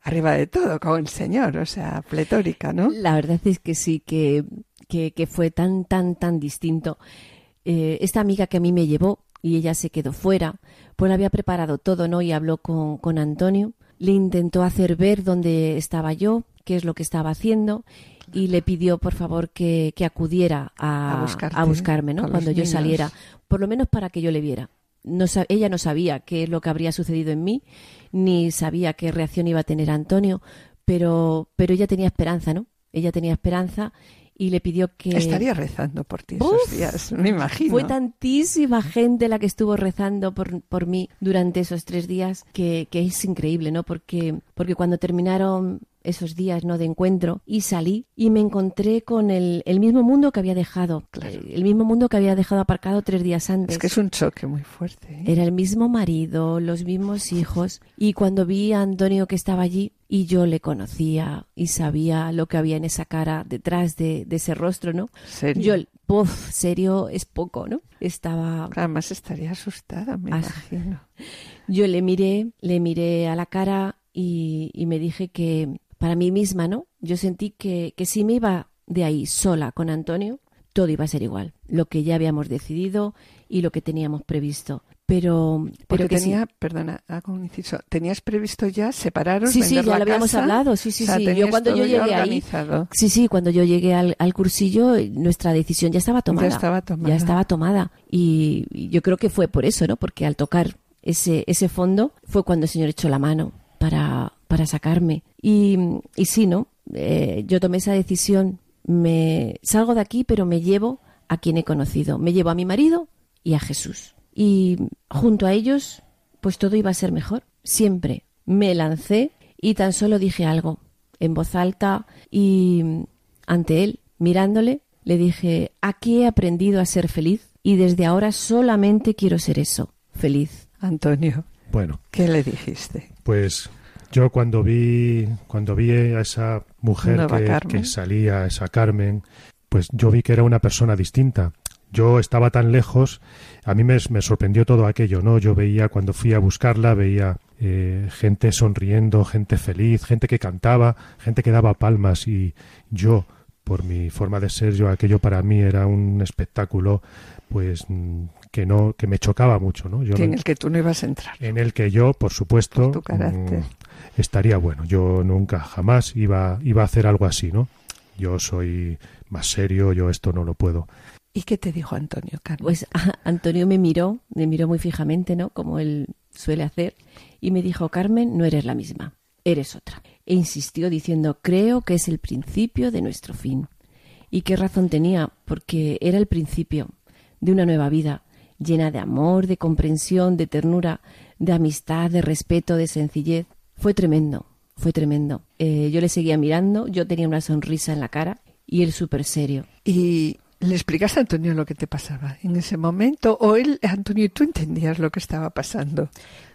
arriba de todo, con el Señor, o sea, pletórica, ¿no? La verdad es que sí, que, que, fue tan, tan, tan distinto. Eh, esta amiga que a mí me llevó y ella se quedó fuera, pues había preparado todo, ¿no? Y habló con, con Antonio, le intentó hacer ver dónde estaba yo, qué es lo que estaba haciendo y le pidió por favor que, acudiera a, a, buscarme ¿no? cuando yo saliera, por lo menos para que yo le viera. No, ella no sabía qué es lo que habría sucedido en mí, ni sabía qué reacción iba a tener Antonio, pero, pero ella tenía esperanza, ¿no? Ella tenía esperanza y le pidió que... Estaría rezando por ti esos días, me imagino. Fue tantísima gente la que estuvo rezando por, por mí durante esos tres días que, que es increíble, ¿no? Porque, porque cuando terminaron esos días no de encuentro y salí y me encontré con el, el mismo mundo que había dejado eh, el mismo mundo que había dejado aparcado tres días antes. Es que es un choque muy fuerte ¿eh? era el mismo marido los mismos hijos y cuando vi a Antonio que estaba allí y yo le conocía y sabía lo que había en esa cara detrás de, ese rostro no ¿Serio? yo puff, serio es poco no estaba además estaría asustada me imagino. yo le miré le miré a la cara y, y me dije que para mí misma, ¿no? Yo sentí que, que si me iba de ahí sola con Antonio, todo iba a ser igual, lo que ya habíamos decidido y lo que teníamos previsto. Pero, pero que tenía, perdona, hago un inciso. ¿Tenías previsto ya separaros? Sí, sí, ya lo habíamos hablado. Sí, sí, sí. Yo cuando yo llegué ahí, sí, sí, cuando yo llegué al, al, cursillo, nuestra decisión ya estaba tomada. Ya estaba tomada. Ya estaba tomada. Y, y yo creo que fue por eso, ¿no? Porque al tocar ese, ese fondo fue cuando el Señor echó la mano para, para sacarme. Y, y sí, ¿no? Eh, yo tomé esa decisión, me salgo de aquí, pero me llevo a quien he conocido. Me llevo a mi marido y a Jesús. Y junto a ellos, pues todo iba a ser mejor. Siempre me lancé y tan solo dije algo en voz alta y ante él, mirándole, le dije, aquí he aprendido a ser feliz y desde ahora solamente quiero ser eso, feliz. Antonio. Bueno. ¿Qué le dijiste? Pues yo cuando vi, cuando vi a esa mujer que, salía, esa Carmen, pues yo vi que era una persona distinta. Yo estaba tan lejos, a mí me, sorprendió todo aquello, ¿no? Yo veía cuando fui a buscarla, veía eh, gente sonriendo, gente feliz, gente que cantaba, gente que daba palmas y yo, por mi forma de ser, yo aquello para mí era un espectáculo, pues mm, que no que me chocaba mucho, ¿no? Yo en el que tú no ibas a entrar. En el que yo, por supuesto, tu carácter. Estaría bueno. Yo nunca, jamás iba, iba a hacer algo así, ¿no? Yo soy más serio, yo esto no lo puedo. ¿Y qué te dijo Antonio, Carmen? Pues Antonio me miró, me miró muy fijamente, ¿no? Como él suele hacer, y me dijo, Carmen, no eres la misma, eres otra. E insistió diciendo, creo que es el principio de nuestro fin. Y qué razón tenía, porque era el principio de una nueva vida, llena de amor, de comprensión, de ternura, de amistad, de respeto, de sencillez. Fue tremendo, fue tremendo. Eh, yo le seguía mirando, yo tenía una sonrisa en la cara y él súper serio. Y ¿Le explicaste a Antonio lo que te pasaba en ese momento? ¿O él, Antonio, tú entendías lo que estaba pasando?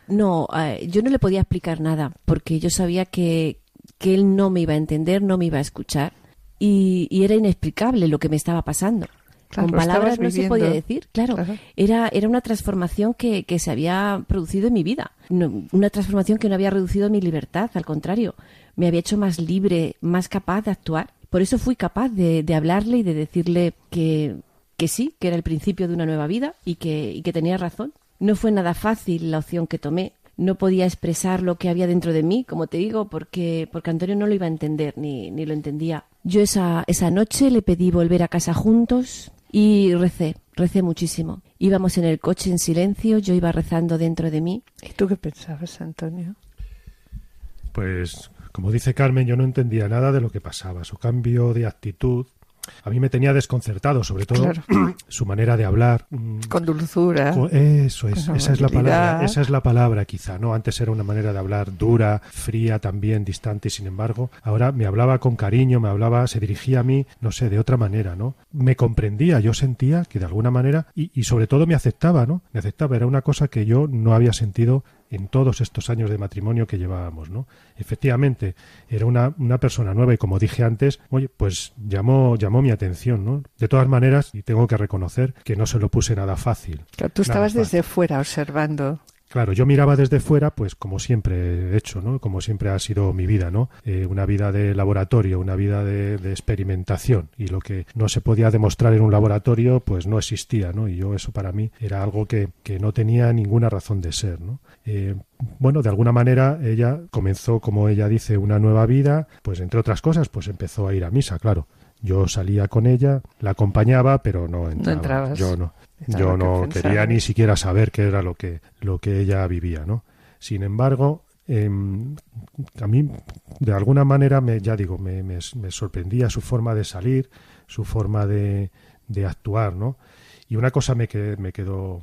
No, eh, yo no le podía explicar nada porque yo sabía que, que, él no me iba a entender, no me iba a escuchar y, y era inexplicable lo que me estaba pasando. Con palabras no se podía decir, claro. Era, era una transformación que, que, se había producido en mi vida. una transformación que no había reducido mi libertad, al contrario, me había hecho más libre, más capaz de actuar. Por eso fui capaz de, de hablarle y de decirle que, que, sí, que era el principio de una nueva vida y que, y que tenía razón. No fue nada fácil la opción que tomé. No podía expresar lo que había dentro de mí, como te digo, porque, porque Antonio no lo iba a entender ni, ni lo entendía. Yo esa, esa noche le pedí volver a casa juntos y recé, recé muchísimo. Íbamos en el coche en silencio, yo iba rezando dentro de mí. ¿Y tú qué pensabas, Antonio? Pues como dice Carmen, yo no entendía nada de lo que pasaba. Su cambio de actitud a mí me tenía desconcertado, sobre todo su manera de hablar. Mm, con dulzura. eso es, esa es la palabra, esa es la palabra quizá, ¿no? Antes era una manera de hablar dura, fría también, distante, y sin embargo, ahora me hablaba con cariño, me hablaba, se dirigía a mí, no sé, de otra manera, ¿no? Me comprendía, yo sentía que de alguna manera, y, y sobre todo me aceptaba, ¿no? Me aceptaba, era una cosa que yo no había sentido en todos estos años de matrimonio que llevábamos, ¿no? Efectivamente, era una, una, persona nueva y como dije antes, oye, pues llamó, llamó mi atención, ¿no? De todas maneras, y tengo que reconocer que no se lo puse nada fácil. tú estabas desde fuera observando. Claro, yo miraba desde fuera, pues como siempre he hecho, ¿no? Como siempre ha sido mi vida, ¿no? Eh, una vida de laboratorio, una vida de, experimentación. Y lo que no se podía demostrar en un laboratorio, pues no existía, ¿no? Y yo eso para mí era algo que, que no tenía ninguna razón de ser, ¿no? Eh, bueno, de alguna manera ella comenzó, como ella dice, una nueva vida, pues entre otras cosas, pues empezó a ir a misa, claro. Yo salía con ella, la acompañaba, pero no entraba. yo no. Yo no quería ni siquiera saber qué era lo que, lo que ella vivía, ¿no? Sin embargo, em, a mí, de alguna manera, me, ya digo, me, me, sorprendía su forma de salir, su forma de, de actuar, ¿no? Y una cosa me, que, me, quedó,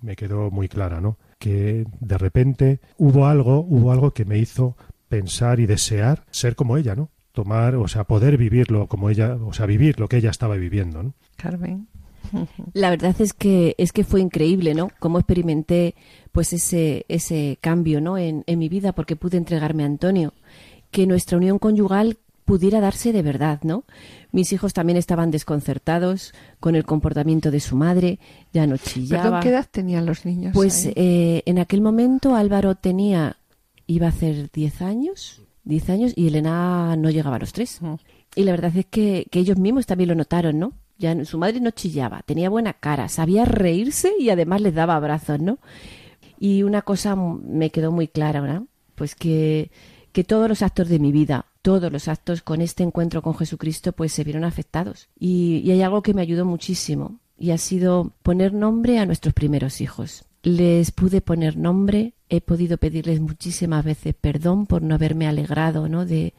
me quedó muy clara, ¿no? Que de repente hubo algo, hubo algo que me hizo pensar y desear ser como ella, ¿no? Tomar, o sea, poder vivirlo como ella, o sea, vivir lo que ella estaba viviendo, ¿no? Carmen. La verdad es que es que fue increíble, ¿no? Cómo experimenté pues ese ese cambio, ¿no? En, en mi vida porque pude entregarme a Antonio, que nuestra unión conyugal pudiera darse de verdad, ¿no? Mis hijos también estaban desconcertados con el comportamiento de su madre, ya no chillaba. ¿qué edad tenían los niños? Pues eh, en aquel momento Álvaro tenía, iba a hacer 10 años, 10 años, y Elena no llegaba a los 3. Y la verdad es que, que ellos mismos también lo notaron, ¿no? Ya su madre no chillaba, tenía buena cara, sabía reírse y además les daba abrazos, ¿no? Y una cosa me quedó muy clara, ¿no? Pues que, que todos los actos de mi vida, todos los actos con este encuentro con Jesucristo, pues se vieron afectados. Y, y hay algo que me ayudó muchísimo, y ha sido poner nombre a nuestros primeros hijos. Les pude poner nombre, he podido pedirles muchísimas veces perdón por no haberme alegrado, ¿no? De,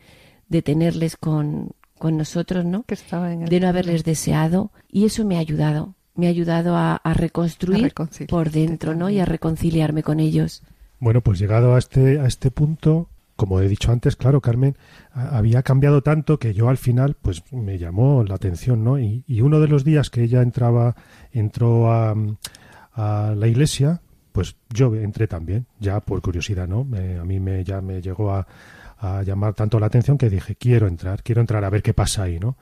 de tenerles con, con nosotros, ¿no? de no haberles deseado y eso me ha ayudado, me ha ayudado a, reconstruir por dentro, ¿no? Y a reconciliarme con ellos. Bueno, pues llegado a este a este punto, como he dicho antes, claro, Carmen, había cambiado tanto que yo al final, pues me llamó la atención, ¿no? Y, uno de los días que ella entraba, entró a, a la iglesia, pues yo entré también, ya por curiosidad, ¿no? a mí me, ya me llegó a, a llamar tanto la atención que dije, quiero entrar, quiero entrar a ver qué pasa ahí, ¿no?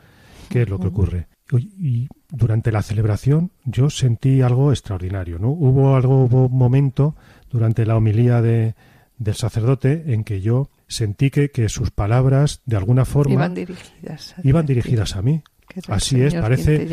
¿Qué es lo que ocurre? Y, durante la celebración yo sentí algo extraordinario, ¿no? Hubo algo, hubo un momento durante la homilía de, del sacerdote en que yo sentí que, que sus palabras de alguna forma iban dirigidas a, iban dirigidas a mí. Así es, parece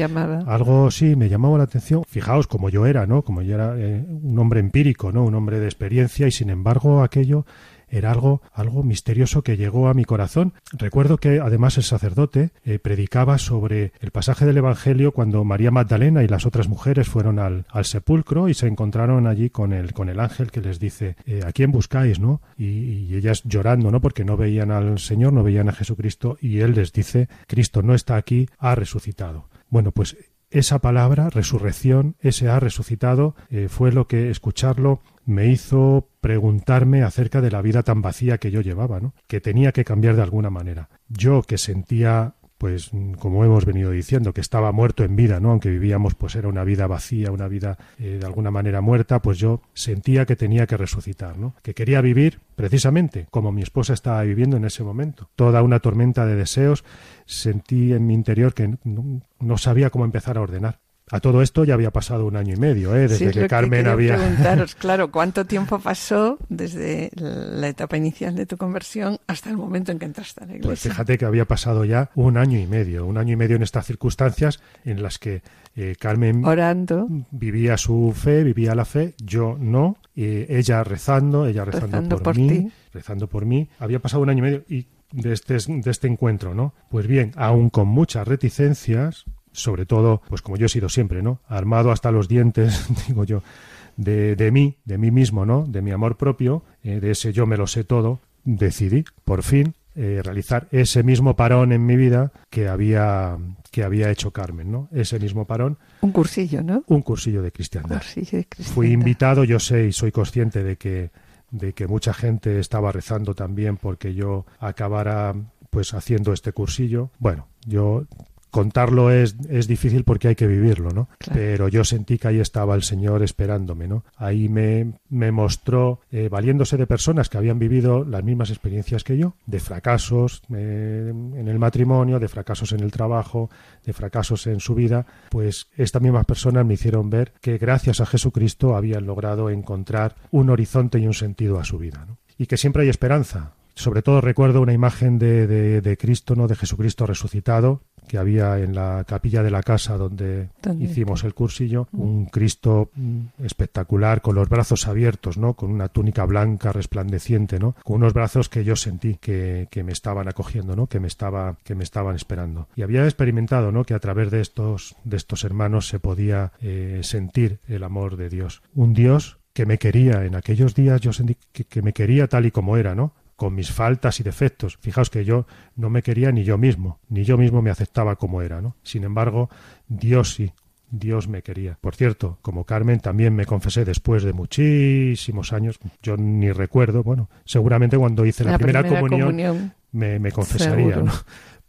algo, sí, me llamaba la atención. Fijaos como yo era, ¿no? Como yo era eh, un hombre empírico, ¿no? Un hombre de experiencia y sin embargo aquello era algo, algo misterioso que llegó a mi corazón. Recuerdo que además el sacerdote eh, predicaba sobre el pasaje del Evangelio cuando María Magdalena y las otras mujeres fueron al, al sepulcro y se encontraron allí con el, con el ángel que les dice, eh, ¿a quién buscáis? ¿no? Y, y ellas llorando, ¿no? Porque no veían al Señor, no veían a Jesucristo y él les dice, Cristo no está aquí, ha resucitado. Bueno, pues esa palabra, resurrección, ese ha resucitado, eh, fue lo que escucharlo me hizo preguntarme acerca de la vida tan vacía que yo llevaba, ¿no? que tenía que cambiar de alguna manera. Yo que sentía pues como hemos venido diciendo, que estaba muerto en vida, ¿no? Aunque vivíamos, pues era una vida vacía, una vida eh, de alguna manera muerta, pues yo sentía que tenía que resucitar, ¿no? Que quería vivir precisamente como mi esposa estaba viviendo en ese momento. Toda una tormenta de deseos, sentí en mi interior que no sabía cómo empezar a ordenar. A todo esto ya había pasado un año y medio, ¿eh? desde sí, que Carmen que había. preguntaros, claro, ¿cuánto tiempo pasó desde la etapa inicial de tu conversión hasta el momento en que entraste a la iglesia? Pues fíjate que había pasado ya un año y medio, un año y medio en estas circunstancias en las que eh, Carmen orando vivía su fe, vivía la fe, yo no, eh, ella rezando, ella rezando, Rezando por, por mí, ti. rezando por mí. Había pasado un año y medio y de este, de este encuentro, ¿no? Pues bien, aún con muchas reticencias, sobre todo, pues como yo he sido siempre, ¿no? Armado hasta los dientes, digo yo, de, de mí, de mí mismo, ¿no? De mi amor propio, eh, de ese yo me lo sé todo, decidí, por fin, eh, realizar ese mismo parón en mi vida que había, que había hecho Carmen, ¿no? Ese mismo parón, un cursillo, ¿no? un cursillo de cristiandad. Cursillo de cristiandad. Fui invitado, yo sé y soy consciente de que de que mucha gente estaba rezando también porque yo acabara pues haciendo este cursillo. Bueno, yo contarlo es, es difícil porque hay que vivirlo, ¿no? Claro. Pero yo sentí que ahí estaba el Señor esperándome, ¿no? Ahí me, me mostró, eh, valiéndose de personas que habían vivido las mismas experiencias que yo, de fracasos eh, en el matrimonio, de fracasos en el trabajo, de fracasos en su vida, pues estas mismas personas me hicieron ver que gracias a Jesucristo habían logrado encontrar un horizonte y un sentido a su vida, ¿no? Y que siempre hay esperanza, sobre todo recuerdo una imagen de, de, de, Cristo, ¿no? de Jesucristo resucitado, que había en la capilla de la casa donde hicimos el cursillo, un Cristo mm, espectacular, con los brazos abiertos, ¿no? con una túnica blanca resplandeciente, ¿no? con unos brazos que yo sentí que, que me estaban acogiendo, ¿no? que me estaba, que me estaban esperando. Y había experimentado, ¿no? que a través de estos, de estos hermanos se podía eh, sentir el amor de Dios. Un Dios que me quería en aquellos días, yo sentí que, que me quería tal y como era, ¿no? Con mis faltas y defectos. Fijaos que yo no me quería ni yo mismo, ni yo mismo me aceptaba como era, ¿no? Sin embargo, Dios sí, Dios me quería. Por cierto, como Carmen también me confesé después de muchísimos años, yo ni recuerdo, bueno, seguramente cuando hice la, La primera, primera comunión, comunión, me, me confesaría. ¿no?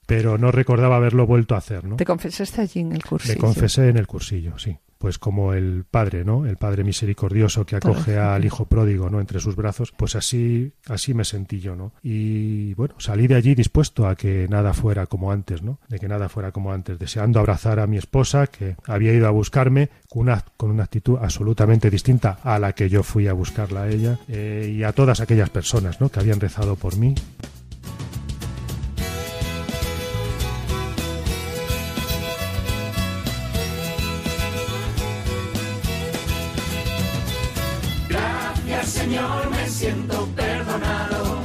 Pero no recordaba haberlo vuelto a hacer, ¿no? Te confesaste allí en el cursillo. Me confesé en el cursillo, sí. Pues como el padre, ¿no? El padre misericordioso que acoge al hijo pródigo, ¿no? Entre sus brazos, pues así, así me sentí yo, ¿no? Y bueno, salí de allí dispuesto a que nada fuera como antes, ¿no? De que nada fuera como antes, deseando abrazar a mi esposa que había ido a buscarme con una, con una actitud absolutamente distinta a la que yo fui a buscarla a ella eh, y a todas aquellas personas, ¿no? Que habían rezado por mí Señor, me siento perdonado.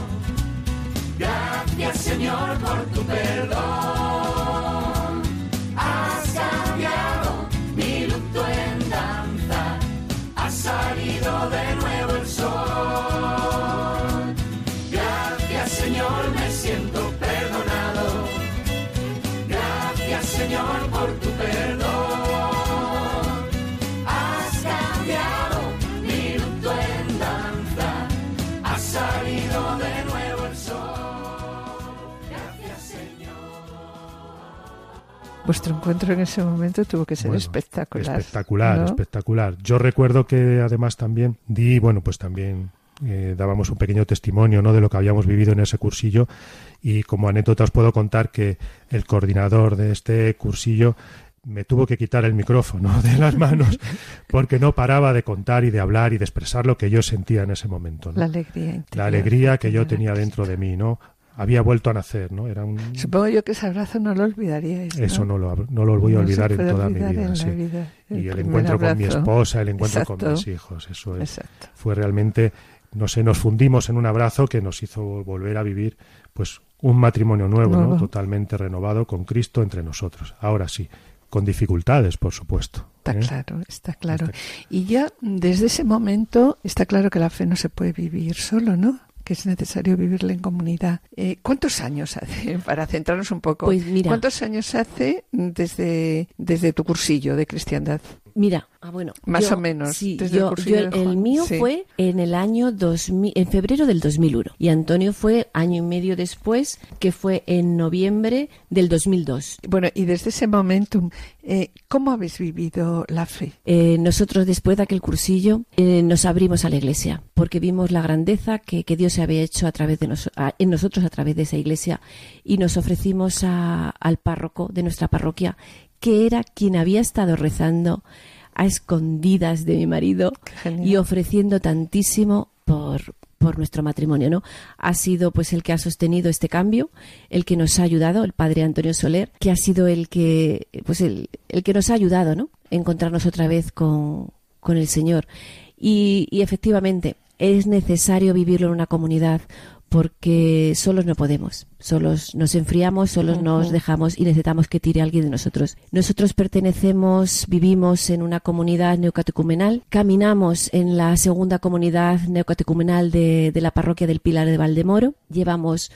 Gracias Señor por tu perdón. Vuestro encuentro en ese momento tuvo que ser Bueno, espectacular. Espectacular, ¿no? espectacular. Yo recuerdo que además también di, bueno, pues también eh, dábamos un pequeño testimonio ¿no? de lo que habíamos vivido en ese cursillo y como anécdota os puedo contar que el coordinador de este cursillo me tuvo que quitar el micrófono de las manos porque no paraba de contar y de hablar y de expresar lo que yo sentía en ese momento. ¿no? La alegría interior. La alegría que yo tenía dentro de mí, ¿no? Había vuelto a nacer, ¿no? Era un... Supongo yo que ese abrazo no lo olvidaríais. ¿no? Eso no lo, no lo voy a No olvidar en toda mi vida. sí. vida, el y el primer encuentro con mi esposa, el encuentro con mis hijos, eso es, fue realmente no sé, nos fundimos en un abrazo que nos hizo volver a vivir pues un matrimonio nuevo, ¿no? totalmente renovado con Cristo entre nosotros. Ahora sí, con dificultades, por supuesto. Está ¿eh? claro, está claro. Y ya desde ese momento está claro que la fe no se puede vivir solo, ¿no? Que es necesario vivirla en comunidad. Eh, ¿Cuántos años hace, para centrarnos un poco, pues mira, cuántos años hace desde, desde tu cursillo de cristiandad? Mira, ah, bueno, más yo- o menos. Sí, desde yo, cursillo yo- de el mío Sí. fue en el año 2000, en febrero del 2001 y Antonio fue año y medio después, que fue en noviembre del 2002. Bueno, y desde ese momento, eh, ¿cómo habéis vivido la fe? Eh, nosotros después de aquel cursillo eh, nos abrimos a la iglesia porque vimos la grandeza que, que Dios había hecho a través de nos- a- en nosotros a través de esa iglesia y nos ofrecimos a- al párroco de nuestra parroquia que era quien había estado rezando a escondidas de mi marido y ofreciendo tantísimo por por nuestro matrimonio, ¿no? Ha sido pues el que ha sostenido este cambio, el que nos ha ayudado, el padre Antonio Soler, que ha sido el que pues el, el que nos ha ayudado, ¿no? Encontrarnos otra vez con, con el Señor. Y, y efectivamente, es necesario vivirlo en una comunidad porque solos no podemos, solos nos enfriamos, solos nos Ujú. dejamos y necesitamos que tire alguien de nosotros. Nosotros pertenecemos, vivimos en una comunidad neocatecumenal, caminamos en la segunda comunidad neocatecumenal de, de la parroquia del Pilar de Valdemoro, llevamos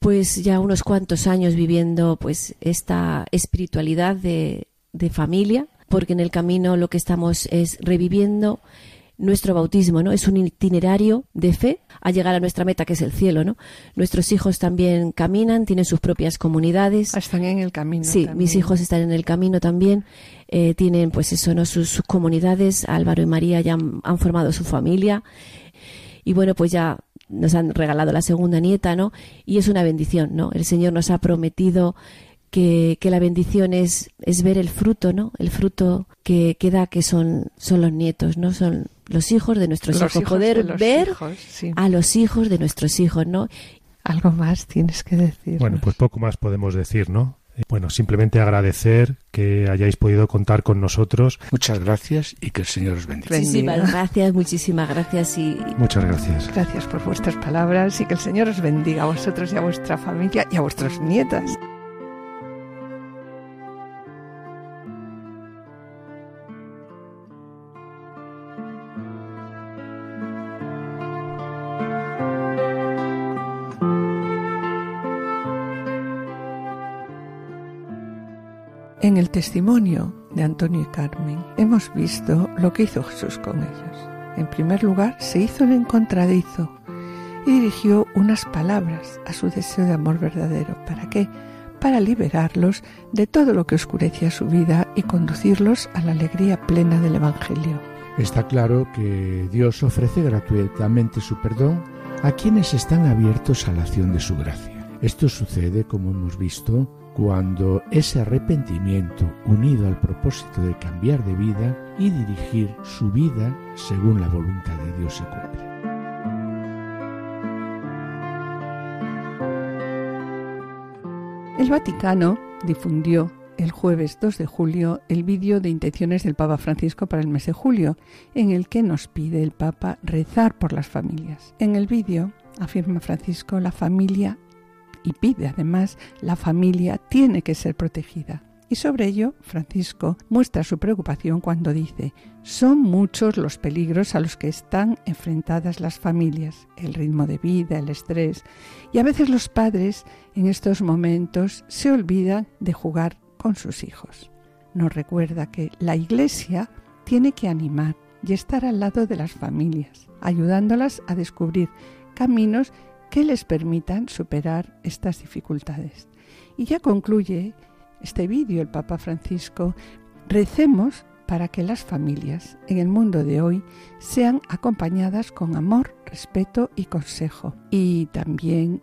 pues ya unos cuantos años viviendo pues esta espiritualidad de, de familia, porque en el camino lo que estamos es reviviendo nuestro bautismo, ¿no? Es un itinerario de fe a llegar a nuestra meta, que es el cielo, ¿no? Nuestros hijos también caminan, tienen sus propias comunidades. Ah, Están en el camino. Sí, también. mis hijos están en el camino también. eh, tienen, pues eso, ¿no? Sus, sus comunidades. Álvaro y María ya han, han formado su familia. Y bueno, pues ya nos han regalado la segunda nieta, ¿no? Y es una bendición, ¿no? El Señor nos ha prometido que, que la bendición es, es ver el fruto, ¿no? El fruto que, que da, que son, son los nietos, ¿no? Son los hijos de nuestros Los hijos. hijos Poder de los ver hijos, sí. a los hijos de nuestros hijos, ¿no? Algo más tienes que decir. Bueno, pues poco más podemos decir, ¿no? Eh, Bueno, simplemente agradecer que hayáis podido contar con nosotros. Muchas gracias y que el Señor os bendiga. Bendiga. Muchísimas gracias, muchísimas gracias y, Muchas gracias. Gracias por vuestras palabras y que el Señor os bendiga a vosotros y a vuestra familia y a vuestras nietas. En el testimonio de Antonio y Carmen hemos visto lo que hizo Jesús con ellos. En primer lugar, se hizo el encontradizo y dirigió unas palabras a su deseo de amor verdadero. ¿Para qué? Para liberarlos de todo lo que oscurecía su vida y conducirlos a la alegría plena del Evangelio. Está claro que Dios ofrece gratuitamente su perdón a quienes están abiertos a la acción de su gracia. Esto sucede, como hemos visto, cuando ese arrepentimiento, unido al propósito de cambiar de vida y dirigir su vida según la voluntad de Dios, se cumple. El Vaticano difundió el jueves 2 de julio el vídeo de intenciones del Papa Francisco para el mes de julio, en el que nos pide el Papa rezar por las familias. En el vídeo afirma Francisco la familia y pide además la familia tiene que ser protegida. Y sobre ello, Francisco muestra su preocupación cuando dice, son muchos los peligros a los que están enfrentadas las familias, el ritmo de vida, el estrés, y a veces los padres en estos momentos se olvidan de jugar con sus hijos. Nos recuerda que la Iglesia tiene que animar y estar al lado de las familias, ayudándolas a descubrir caminos que les permitan superar estas dificultades. Y ya concluye este vídeo el Papa Francisco, recemos para que las familias en el mundo de hoy sean acompañadas con amor, respeto y consejo. Y también,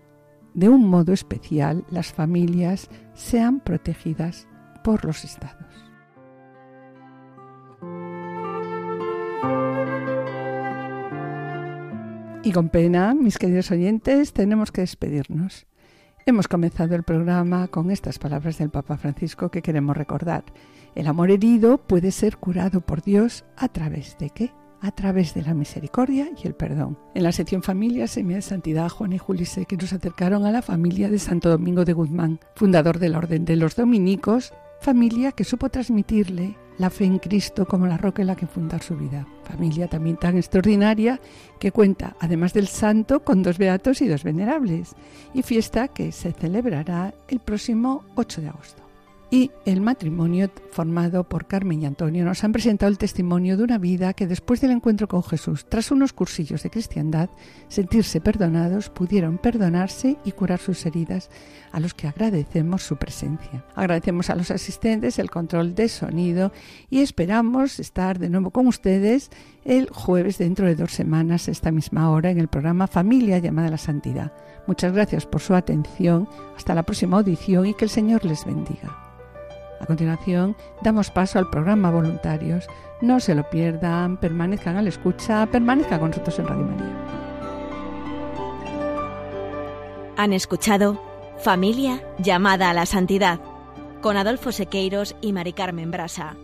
de un modo especial, las familias sean protegidas por los estados. Y con pena, mis queridos oyentes, tenemos que despedirnos. Hemos comenzado el programa con estas palabras del Papa Francisco que queremos recordar. El amor herido puede ser curado por Dios a través de qué? a través de la misericordia y el perdón. En la sección Familia, Semilla de Santidad, Juan y Julise, que nos acercaron a la familia de Santo Domingo de Guzmán, fundador de la Orden de los Dominicos, familia que supo transmitirle la fe en Cristo como la roca en la que fundar su vida. Familia también tan extraordinaria que cuenta, además del santo, con dos beatos y dos venerables, y fiesta que se celebrará el próximo 8 de agosto y el matrimonio formado por Carmen y Antonio nos han presentado el testimonio de una vida que después del encuentro con Jesús, tras unos cursillos de cristiandad, sentirse perdonados, pudieron perdonarse y curar sus heridas, a los que agradecemos su presencia. Agradecemos a los asistentes el control de sonido y esperamos estar de nuevo con ustedes el jueves dentro de dos semanas, esta misma hora, en el programa Familia llamada a la Santidad. Muchas gracias por su atención. Hasta la próxima audición y que el Señor les bendiga. A continuación, damos paso al programa Voluntarios. No se lo pierdan, permanezcan a la escucha, permanezcan con nosotros en Radio María. Han escuchado Familia llamada a la santidad con Adolfo Sequeiros y Mari Carmen Brasa.